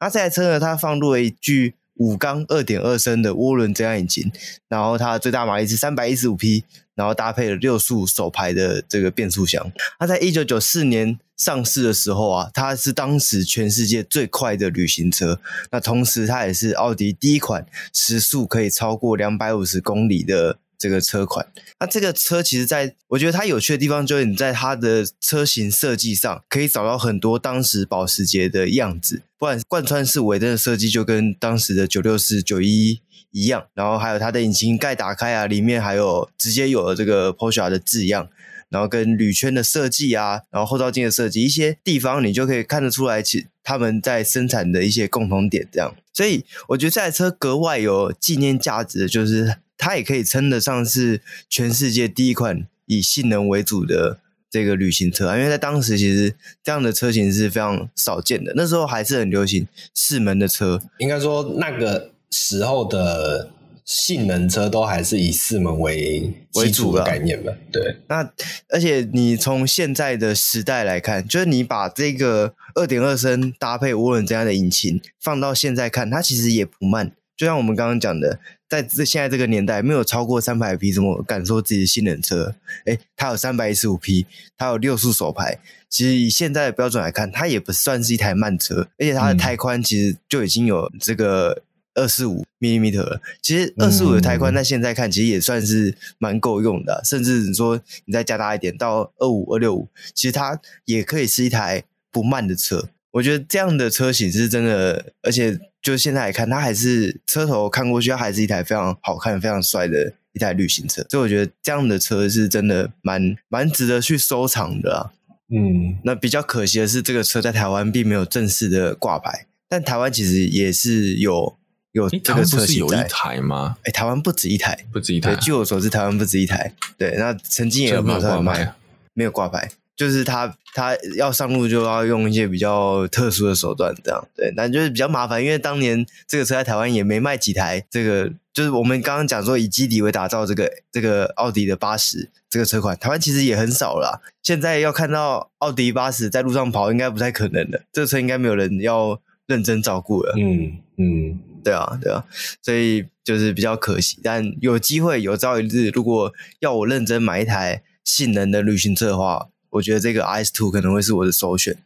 那这台车呢，它放入了一具五缸二点二升的涡轮增压引擎，然后它最大马力是三百一十五匹。然后搭配了六速手排的这个变速箱，它在一九九四年上市的时候啊，它是当时全世界最快的旅行车。那同时，它也是奥迪第一款时速可以超过两百五十公里的这个车款。那这个车其实在我觉得它有趣的地方，就是你在它的车型设计上可以找到很多当时保时捷的样子，不管贯穿式尾灯的设计就跟当时的九六四、九一一样，然后还有它的引擎盖打开啊，里面还有直接有了这个 Porsche 的字样。然后跟铝圈的设计啊，然后后照镜的设计，一些地方你就可以看得出来，其他们在生产的一些共同点，这样。所以我觉得这台车格外有纪念价值的，就是它也可以称得上是全世界第一款以性能为主的这个旅行车啊，因为在当时其实这样的车型是非常少见的，那时候还是很流行四门的车，应该说那个时候的。性能车都还是以四门为为主的概念吧？对。那而且你从现在的时代来看，就是你把这个二点二升搭配涡轮增压的引擎放到现在看，它其实也不慢。就像我们刚刚讲的，在这现在这个年代，没有超过三百匹，怎么敢说自己的性能车？诶，它有三百一十五匹，它有六速手排。其实以现在的标准来看，它也不算是一台慢车，而且它的胎宽其实就已经有这个。二四五 millimeter 了，其实二四五的胎宽在现在看，其实也算是蛮够用的。甚至你说你再加大一点到二五二六五，其实它也可以是一台不慢的车。我觉得这样的车型是真的，而且就现在来看，它还是车头看过去，它还是一台非常好看、非常帅的一台旅行车。所以我觉得这样的车是真的蛮蛮值得去收藏的啊。嗯，那比较可惜的是，这个车在台湾并没有正式的挂牌，但台湾其实也是有。有这个车型有一台吗？哎，台湾不止一台，不止一台。据我所知，台湾不止一台。对，那曾经也有没有挂牌，没有挂牌，就是他他要上路就要用一些比较特殊的手段，这样对，但就是比较麻烦。因为当年这个车在台湾也没卖几台，这个就是我们刚刚讲说以基底为打造这个这个奥迪的八十这个车款，台湾其实也很少了。现在要看到奥迪八十在路上跑，应该不太可能的。这个车应该没有人要认真照顾了。嗯嗯。对啊，对啊，所以就是比较可惜。但有机会，有朝一日，如果要我认真买一台性能的旅行车的话，我觉得这个 RS2 可能会是我的首选。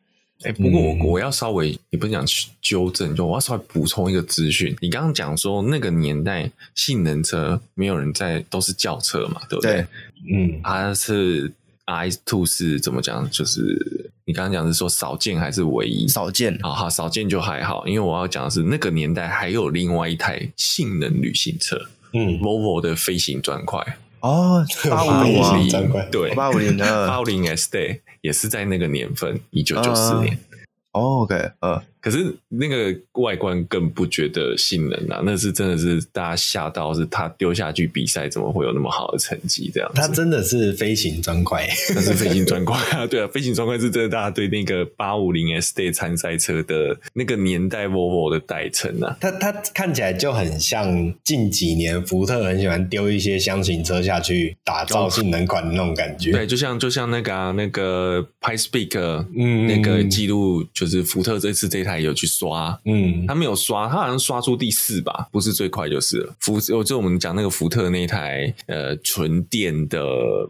哎，不过我我要稍微，你不是讲纠正，就我要稍微补充一个资讯。你刚刚讲说那个年代性能车没有人在，都是轿车嘛，对不对？对嗯，它是 RS2 是怎么讲？就是。你刚刚讲的是说少见还是唯一？少见，好好少见就还好，因为我要讲的是那个年代还有另外一台性能旅行车，嗯，Volvo 的飞行砖块哦，八五零对，八五零的八五零 Estate 也是在那个年份，一九九四年。哦，OK，呃。可是那个外观更不觉得性能啊，那是真的是大家吓到，是他丢下去比赛怎么会有那么好的成绩？这样子，他真的是飞行砖块，那是飞行砖块啊！对啊，飞行砖块是真的，大家对那个八五零 Estate 参赛车的那个年代 Volvo 的代称啊，它它看起来就很像近几年福特很喜欢丢一些箱型车下去打造性能款的那种感觉。对，就像就像那个、啊、那个 Pikes Peak，嗯，那个记录就是福特这次这台。有去刷，嗯，他没有刷，他好像刷出第四吧，不是最快就是了。福，就我们讲那个福特那一台呃纯电的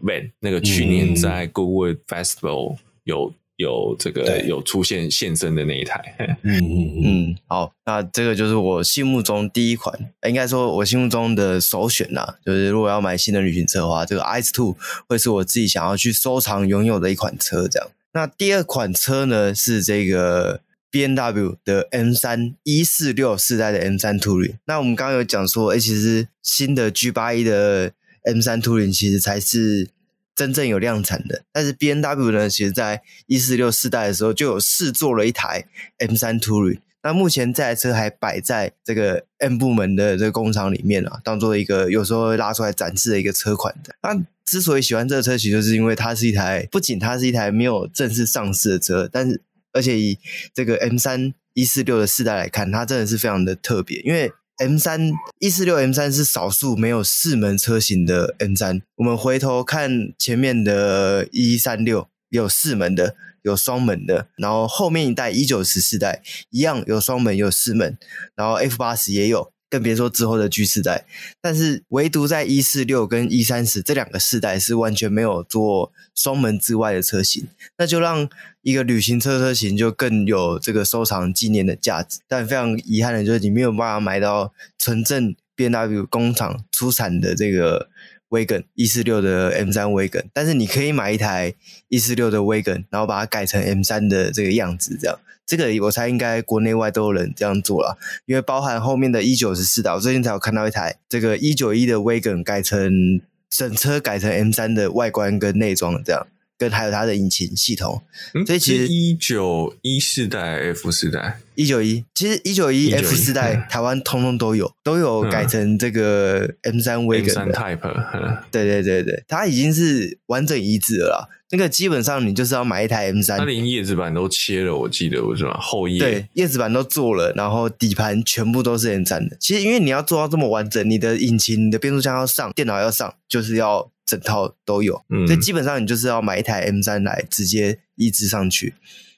van，那个去年在 Goodwood Festival 有有这个有出现现身的那一台，(laughs) 嗯嗯嗯，好，那这个就是我心目中第一款，应该说我心目中的首选呐，就是如果要买新的旅行车的话，这个 RS2 会是我自己想要去收藏拥有的一款车。这样，那第二款车呢是这个。B N W 的 M3 一四六四代的 M3 Touring，那我们刚刚有讲说，哎，其实新的 G81 的 M3 Touring 其实才是真正有量产的。但是 B N W 呢，其实在一四六四代的时候就有试做了一台 M3 Touring。那目前这台车还摆在这个 M 部门的这个工厂里面啊，当做一个有时候会拉出来展示的一个车款的。那之所以喜欢这个车，其实就是因为它是一台，不仅它是一台没有正式上市的车，但是而且以这个 M 三一四六的世代来看，它真的是非常的特别。因为 M 三一四六 M 三是少数没有四门车型的 M 三。我们回头看前面的一三六有四门的，有双门的，然后后面一代一九十世代一样有双门有四门，然后 F 八十也有。更别说之后的 G 四代，但是唯独在一四六跟一三十这两个世代是完全没有做双门之外的车型，那就让一个旅行车车型就更有这个收藏纪念的价值。但非常遗憾的就是你没有办法买到纯正 BMW 工厂出产的这个 Wagon 一四六的 M 三 Wagon，但是你可以买一台一四六的 Wagon，然后把它改成 M 三的这个样子，这样这个我猜应该国内外都有人这样做了，因为包含后面的一九十四的，我最近才有看到一台这个一九一的 Wagon 改成整车改成 M 三的外观跟内装这样。跟还有它的引擎系统，嗯、所以其实一九一四代 F 四代一九一，其实一九一 F 四代台湾通通都有，都有改成这个 M 三 Wagon Type，对对对对，它已经是完整一致了啦。那个基本上你就是要买一台 M 三，它连叶子板都切了，我记得我是吧？后叶对，叶子板都做了，然后底盘全部都是 M 三的。其实因为你要做到这么完整，你的引擎、你的变速箱要上，电脑要上，就是要。整套都有，嗯所以基本上你就是要买一台 M 三来直接移植上去，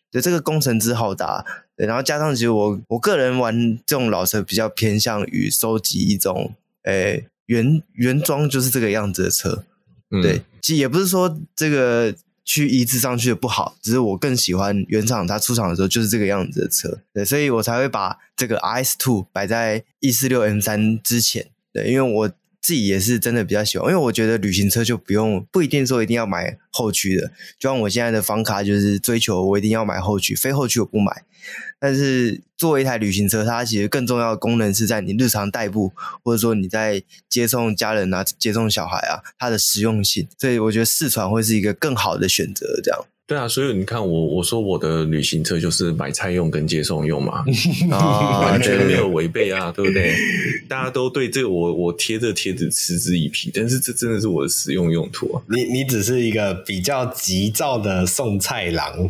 对，这个工程之浩大，对，然后加上其实我我个人玩这种老车比较偏向于收集一种，诶原原装就是这个样子的车，对，其实也不是说这个去移植上去的不好，只是我更喜欢原厂它出厂的时候就是这个样子的车，对，所以我才会把这个 RS Two 摆在 E 四六 M 三之前，对，因为我。自己也是真的比较喜欢，因为我觉得旅行车就不用不一定说一定要买后驱的，就像我现在的房卡就是追求我一定要买后驱，非后驱我不买。但是作为一台旅行车，它其实更重要的功能是在你日常代步，或者说你在接送家人啊、接送小孩啊，它的实用性。所以我觉得四传会是一个更好的选择，这样。对啊，所以你看我我说我的旅行车就是买菜用跟接送用嘛，(laughs) 啊，(laughs) 完全没有违背啊，对不对？大家都对这个我我贴这贴纸嗤之以鼻，但是这真的是我的实用用途啊。你你只是一个比较急躁的送菜郎，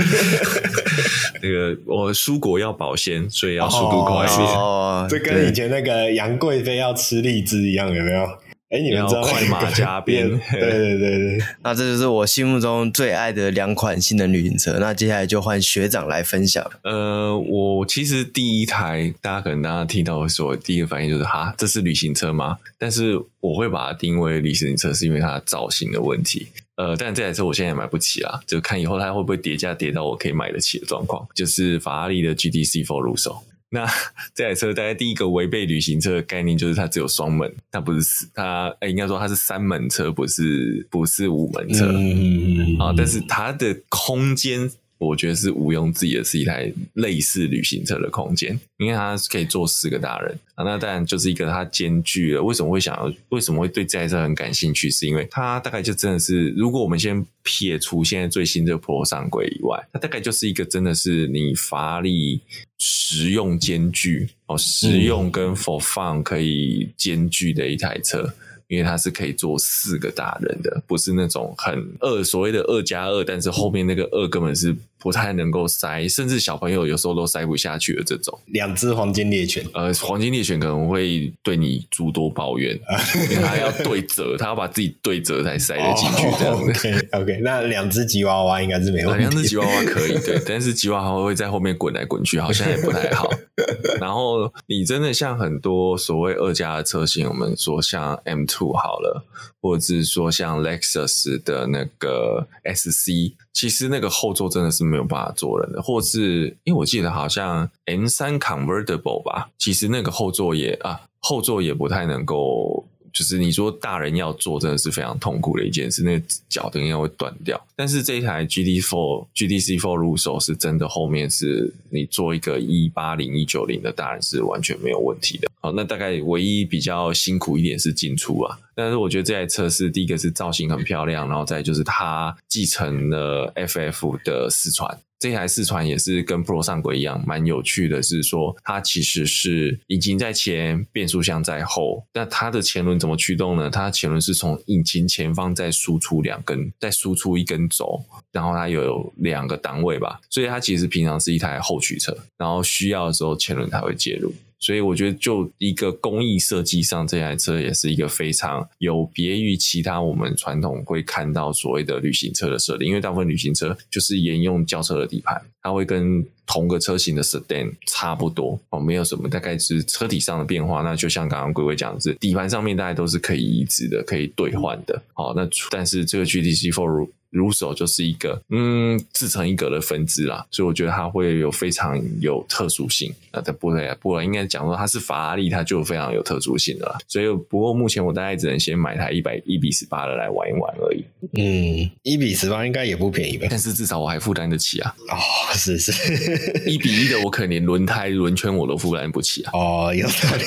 (laughs) 那个我蔬果要保鲜，所以要速度快一点。哦，这跟以前那个杨贵妃要吃荔枝一样，有没有？哎，你们知道快马加鞭？对对对对，(laughs) 那这就是我心目中最爱的两款性能旅行车。那接下来就换学长来分享。呃，我其实第一台，大家可能大家听到的时候，第一个反应就是哈，这是旅行车吗？但是我会把它定位旅行车，是因为它的造型的问题。呃，但这台车我现在也买不起啦，就看以后它会不会叠价叠到我可以买得起的状况。就是法拉利的 GTC Four Lusso。(laughs) 那这台车大概第一个违背旅行车的概念就是它只有双门，它不是四，它哎应该说它是三门车，不是不是五门车，嗯啊，但是它的空间。我觉得是毋庸置疑的，是一台类似旅行车的空间，因为它可以坐四个大人啊。那当然就是一个它兼具了。为什么会想要？为什么会对这台车很感兴趣？是因为它大概就真的是，如果我们先撇除现在最新的 Pro 上轨以外，它大概就是一个真的是你发力实用兼具哦，实用跟 For Fun 可以兼具的一台车。因为它是可以坐四个大人的，不是那种很二所谓的二加二，但是后面那个二根本是不太能够塞，甚至小朋友有时候都塞不下去的这种。两只黄金猎犬，呃，黄金猎犬可能会对你诸多抱怨，(laughs) 因为它要对折，它要把自己对折才塞得进去这样子。Oh, OK，OK，okay, okay, 那两只吉娃娃应该是没问题。两只吉娃娃可以，对，但是吉娃娃会在后面滚来滚去，好像也不太好。(laughs) 然后你真的像很多所谓二加的车型，我们说像 M Two 好了，或者是说像 Lexus 的那个 SC，其实那个后座真的是没有办法坐人的，或是因为我记得好像 M3 Convertible 吧，其实那个后座也啊，后座也不太能够。就是你说大人要坐，真的是非常痛苦的一件事，那个脚应该会断掉。但是这一台 GT Four GTC Four 入手是真的，后面是你坐一个一八零一九零的大人是完全没有问题的。好，那大概唯一比较辛苦一点是进出啊。但是我觉得这台车是第一个是造型很漂亮，然后再就是它继承了 FF 的四传。这台四传也是跟 Pro 上轨一样，蛮有趣的，是说它其实是引擎在前，变速箱在后。那它的前轮怎么驱动呢？它的前轮是从引擎前方再输出两根，再输出一根轴，然后它有两个档位吧，所以它其实平常是一台后驱车，然后需要的时候前轮才会介入。所以我觉得，就一个工艺设计上，这台车也是一个非常有别于其他我们传统会看到所谓的旅行车的设定。因为大部分旅行车就是沿用轿车的底盘，它会跟同个车型的 Sedan 差不多哦，没有什么大概是车体上的变化。那就像刚刚龟龟讲的是，底盘上面大概都是可以移植的、可以兑换的。好，那但是这个 GTC Four Russo 就是一个嗯自成一格的分支啦，所以我觉得它会有非常有特殊性。啊在不对，不然应该讲说它是法拉利，它就非常有特殊性的啦。所以不过目前我大概只能先买台一百一比十八的来玩一玩而已。嗯，一比十八应该也不便宜吧？但是至少我还负担得起啊。哦，是是，(laughs) 一比一的我可能连轮胎轮圈我都负担不起啊。哦，有道理。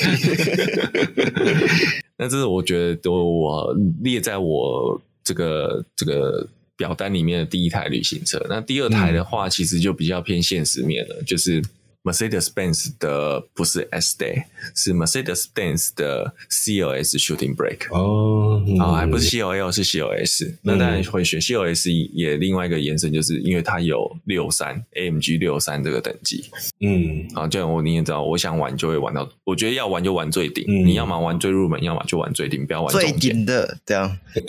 (laughs) 那这是我觉得都我列在我这个这个。表单里面的第一台旅行车，那第二台的话，其实就比较偏现实面了，嗯、就是 Mercedes-Benz 的不是 S-Day，是 Mercedes-Benz 的 CLS Shooting Brake 哦，啊、嗯，还不是 CLL 是 CLS，、嗯、那当然会选 CLS 也另外一个延伸，就是因为它有六三 AMG 六三这个等级，嗯，啊，这样我你也知道，我想玩就会玩到，我觉得要玩就玩最顶，嗯、你要么玩最入门，要么就玩最顶，不要玩最顶的这样。(laughs) (laughs)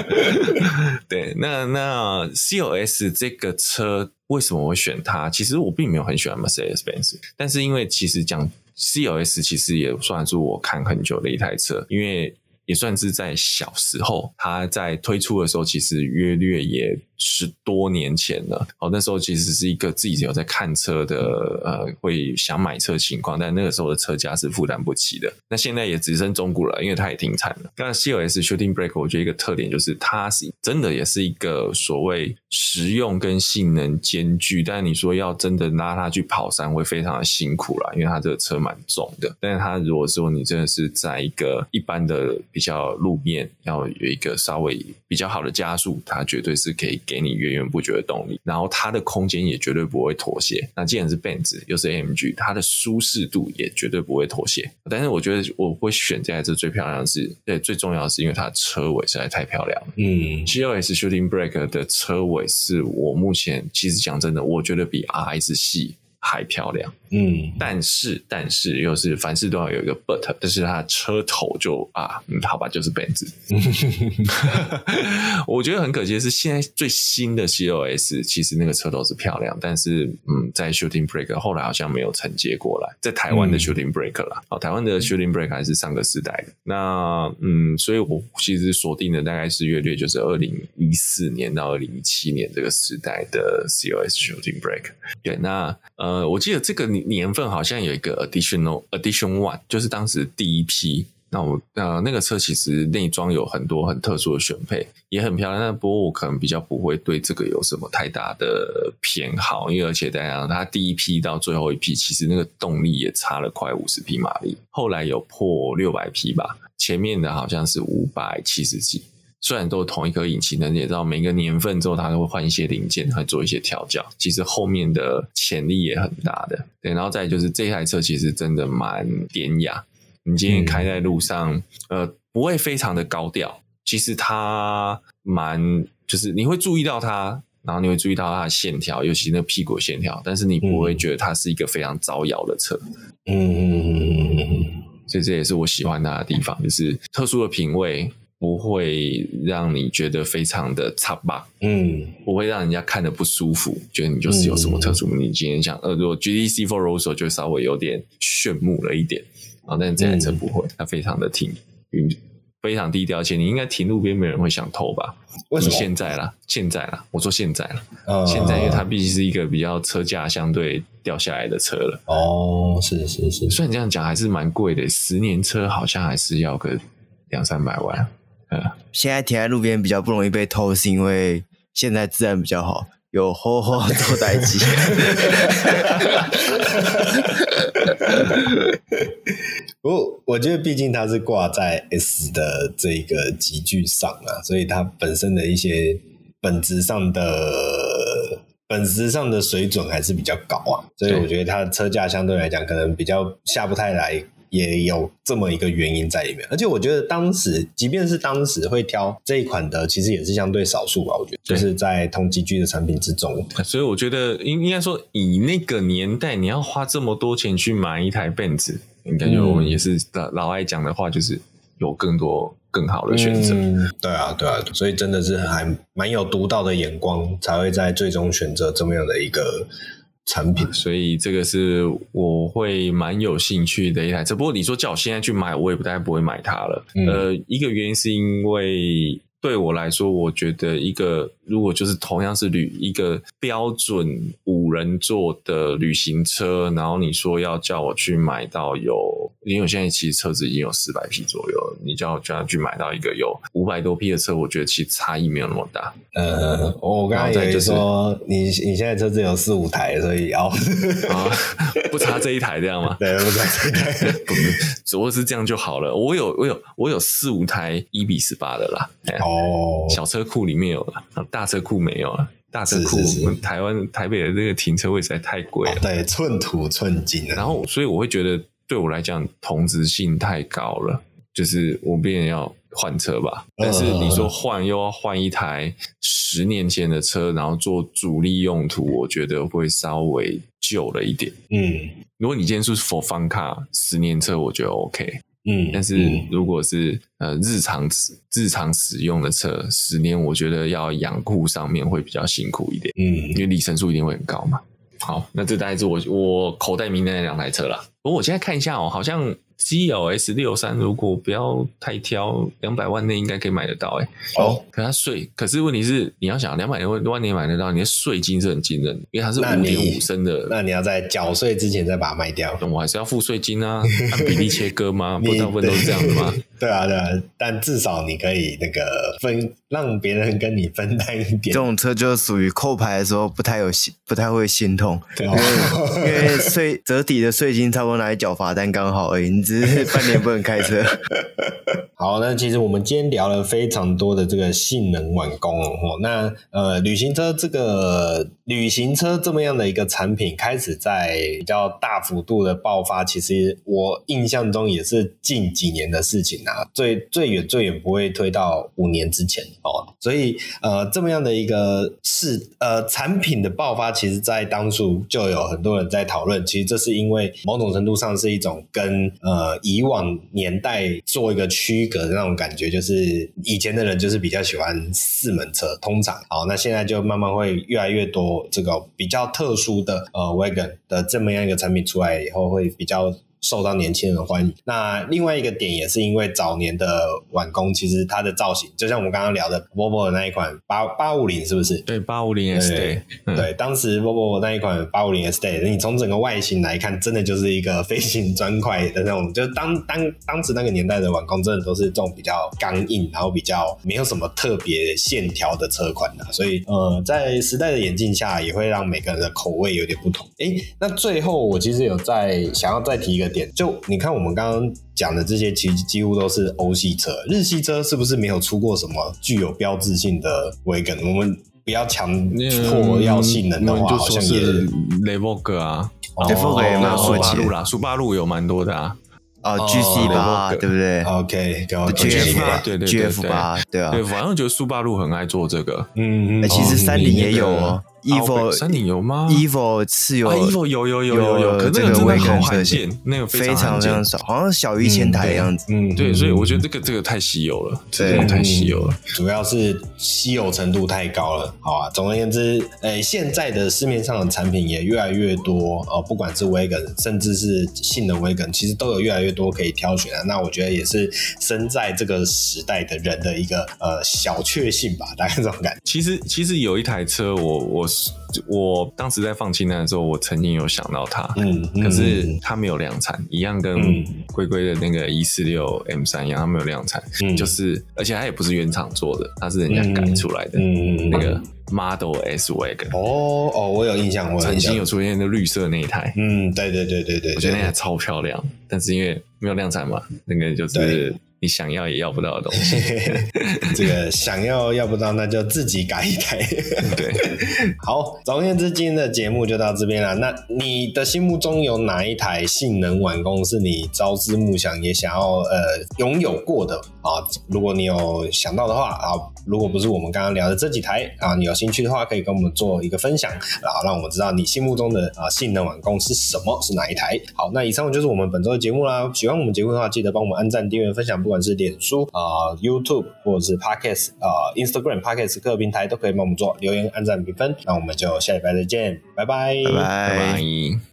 (laughs) (laughs) 对，那那 COS 这个车为什么我会选它？其实我并没有很喜欢 Mercedes-Benz，但是因为其实讲 COS，其实也算是我看很久的一台车，因为也算是在小时候它在推出的时候，其实约略也。十多年前了，哦，那时候其实是一个自己有在看车的，呃，会想买车情况，但那个时候的车价是负担不起的。那现在也只剩中古了，因为它也停产了。刚才 CLS Shooting Brake，我觉得一个特点就是它是真的也是一个所谓实用跟性能兼具，但你说要真的拉它去跑山会非常的辛苦啦，因为它这个车蛮重的。但是它如果说你真的是在一个一般的比较路面，要有一个稍微比较好的加速，它绝对是可以。给你源源不绝的动力，然后它的空间也绝对不会妥协。那既然是 Benz 又是 AMG，它的舒适度也绝对不会妥协。但是我觉得我会选这台车最漂亮的是，对，最重要的是因为它的车尾实在太漂亮了。嗯，GLS Shooting Brake 的车尾是我目前其实讲真的，我觉得比 RS 系还漂亮。嗯，但是但是又是凡事都要有一个 but，但是它车头就啊，嗯，好吧，就是 Benz。(laughs) 我觉得很可惜的是，现在最新的 COS，其实那个车头是漂亮，但是嗯，在 Shooting Brake 后来好像没有承接过来，在台湾的 Shooting 啦，好、嗯，台湾的 Shooting Brake 还是上个世代的。那嗯，所以我其实锁定的大概是约略就是二零一四年到二零一七年这个时代的 COS Shooting Brake。对，那呃，我记得这个你。年份好像有一个 additional addition one，就是当时第一批。那我呃那个车其实内装有很多很特殊的选配，也很漂亮。但不过我可能比较不会对这个有什么太大的偏好，因为而且再加上它第一批到最后一批，其实那个动力也差了快五十匹马力，后来有破六百匹吧，前面的好像是五百七十几。虽然都是同一颗引擎，但是也知道每个年份之后，它都会换一些零件，会做一些调教。其实后面的潜力也很大的。对，然后再就是这台车其实真的蛮典雅。你今天开在路上，嗯、呃，不会非常的高调。其实它蛮，就是你会注意到它，然后你会注意到它的线条，尤其那屁股线条。但是你不会觉得它是一个非常招摇的车。嗯嗯嗯嗯。所以这也是我喜欢它的地方，就是特殊的品味。不会让你觉得非常的差吧？嗯，不会让人家看的不舒服，觉得你就是有什么特殊。嗯、你今天想，呃，如果 G D C Four Rosso 就稍微有点炫目了一点啊，但是这台车不会，它非常的挺，非常低调，而且你应该停路边没人会想偷吧？为什么？现在啦，现在啦，我说现在啦，嗯、现在因为它毕竟是一个比较车价相对掉下来的车了。哦，是是是，虽然这样讲还是蛮贵的，十年车好像还是要个两三百万。现在停在路边比较不容易被偷，是因为现在治安比较好，有好好做代机。(laughs) 不过我觉得，毕竟它是挂在 S 的这个级距上啊，所以它本身的一些本质上的本质上的水准还是比较高啊，所以我觉得它的车价相对来讲可能比较下不太来。也有这么一个原因在里面，而且我觉得当时，即便是当时会挑这一款的，其实也是相对少数吧。我觉得，就是在同级距的产品之中，所以我觉得应应该说，以那个年代，你要花这么多钱去买一台 Benz，应该就我们也是老老爱讲的话，就是有更多更好的选择。嗯，对啊，对啊，所以真的是还蛮有独到的眼光，才会在最终选择这么样的一个。产品，所以这个是我会蛮有兴趣的一台车。不过你说叫我现在去买，我也不太不会买它了。嗯、呃，一个原因是因为对我来说，我觉得一个如果就是同样是旅一个标准五人座的旅行车，然后你说要叫我去买到有，因为我现在其实车子已经有四百匹左右，你叫我叫他去买到一个有五百多匹的车，我觉得其实差异没有那么大。呃，我刚才就是说你你现在车子有四五台，所以要啊，(laughs) 不差这一台这样吗？对，不差这一台，(laughs) 不，只不过是这样就好了。我有我有我有四五台一比十八的啦。哦，小车库里面有了，大车库没有了。大车库，台湾台北的这个停车位实在太贵了。哦，对，寸土寸金。然后，所以我会觉得，对我来讲，同质性太高了，就是我必然要换车吧。但是你说换又要换一台十年前的车，然后做主力用途，我觉得会稍微旧了一点。嗯，如果你今天是 for fun car 十年车，我觉得 OK。嗯，但是如果是呃日常日常使用的车，十年我觉得要养护上面会比较辛苦一点，嗯，因为里程数一定会很高嘛。好，那这大概是我我口袋名单的两台车了。不过我现在看一下哦，好像。GLS 六三如果不要太挑，两百万内应该可以买得到哎、欸。哦，可它税，可是问题是你要想两百多万内买得到，你的税金是很惊人，因为它是五点五升的那。那你要在缴税之前再把它卖掉，我还是要付税金啊，按比例切割吗？(laughs) 不大部分都是这样的吗？(laughs) 对啊，对啊，但至少你可以那个分，让别人跟你分担一点。这种车就属于扣牌的时候不太有心，不太会心痛，对因为因为税折抵的税金差不多拿来缴罚单刚好而已，你只是 (laughs) 半年不能开车。(laughs) 好，那其实我们今天聊了非常多的这个性能晚工哦。那呃，旅行车这个旅行车这么样的一个产品开始在比较大幅度的爆发，其实我印象中也是近几年的事情啊。最最远最远不会推到五年之前哦。所以呃，这么样的一个是呃产品的爆发，其实在当初就有很多人在讨论。其实这是因为某种程度上是一种跟呃以往年代做一个区。隔的那种感觉，就是以前的人就是比较喜欢四门车，通常好，那现在就慢慢会越来越多这个比较特殊的呃 wagon 的这么样一个产品出来以后，会比较。受到年轻人的欢迎。那另外一个点也是因为早年的晚工，其实它的造型就像我们刚刚聊的 Volvo 的那一款八八五零，是不是？对，八五零 S Day。对，当时 Volvo 那一款八五零 S Day，你从整个外形来看，真的就是一个飞行砖块的那种。就当当当时那个年代的晚工，真的都是这种比较刚硬，然后比较没有什么特别线条的车款的。所以，呃，在时代的演进下，也会让每个人的口味有点不同。诶，那最后我其实有在想要再提一个。点就你看，我们刚刚讲的这些，其实几乎都是欧系车，日系车是不是没有出过什么具有标志性的 wagon？我们不要强迫要性能的话，好像也 Levoque 啊也蛮苏巴路啦，苏巴路有蛮多的啊。啊，GC 八对不对？OK，GF 八，对对 GF 八，对啊。对，反正觉得苏巴路很爱做这个。嗯嗯，其实三菱也有哦。Evo 三菱有吗？Evo 是有有有有有有，可是那个真的好罕见，那个非常非常少，好像小于一千台的样子。嗯，对，所以我觉得这个这个太稀有了，这个太稀有了，主要是稀有程度太高了。好啊，总而言之，诶，现在的市面上的产品也越来越多，呃，不管是 Wagon，甚至是性能 Wagon，其实都有越来越多可以挑选的。那我觉得也是生在这个时代的人的一个呃小确幸吧，大概这种感觉。其实其实有一台车，我我。我当时在放清单的时候，我曾经有想到它，嗯，可是它没有量产，一样跟龟龟的那个一四六 M 三一样，它没有量产，嗯，就是而且它也不是原厂做的，它是人家改出来的，嗯，那个 Model S Wagon，哦哦，我有印象，我曾经有出现的绿色那一台，嗯，对对对对对，我觉得那台超漂亮，但是因为没有量产嘛，那个就是。你想要也要不到的东西，(laughs) 这个想要要不到，那就自己改一台。(laughs) 对，(laughs) 好，总而言之，今天的节目就到这边了。那你的心目中有哪一台性能完工是你朝思暮想也想要呃拥有过的啊？如果你有想到的话啊，如果不是我们刚刚聊的这几台啊，你有兴趣的话，可以跟我们做一个分享，然后让我们知道你心目中的啊性能网工是什么，是哪一台。好，那以上就是我们本周的节目啦。喜欢我们节目的话，记得帮我们按赞、订阅、分享。不管是脸书啊、呃、YouTube 或者是 Podcast 啊、呃、Instagram Podcast 各个平台都可以帮我们做留言、按赞、评分。那我们就下礼拜再见，拜拜，拜拜。拜拜。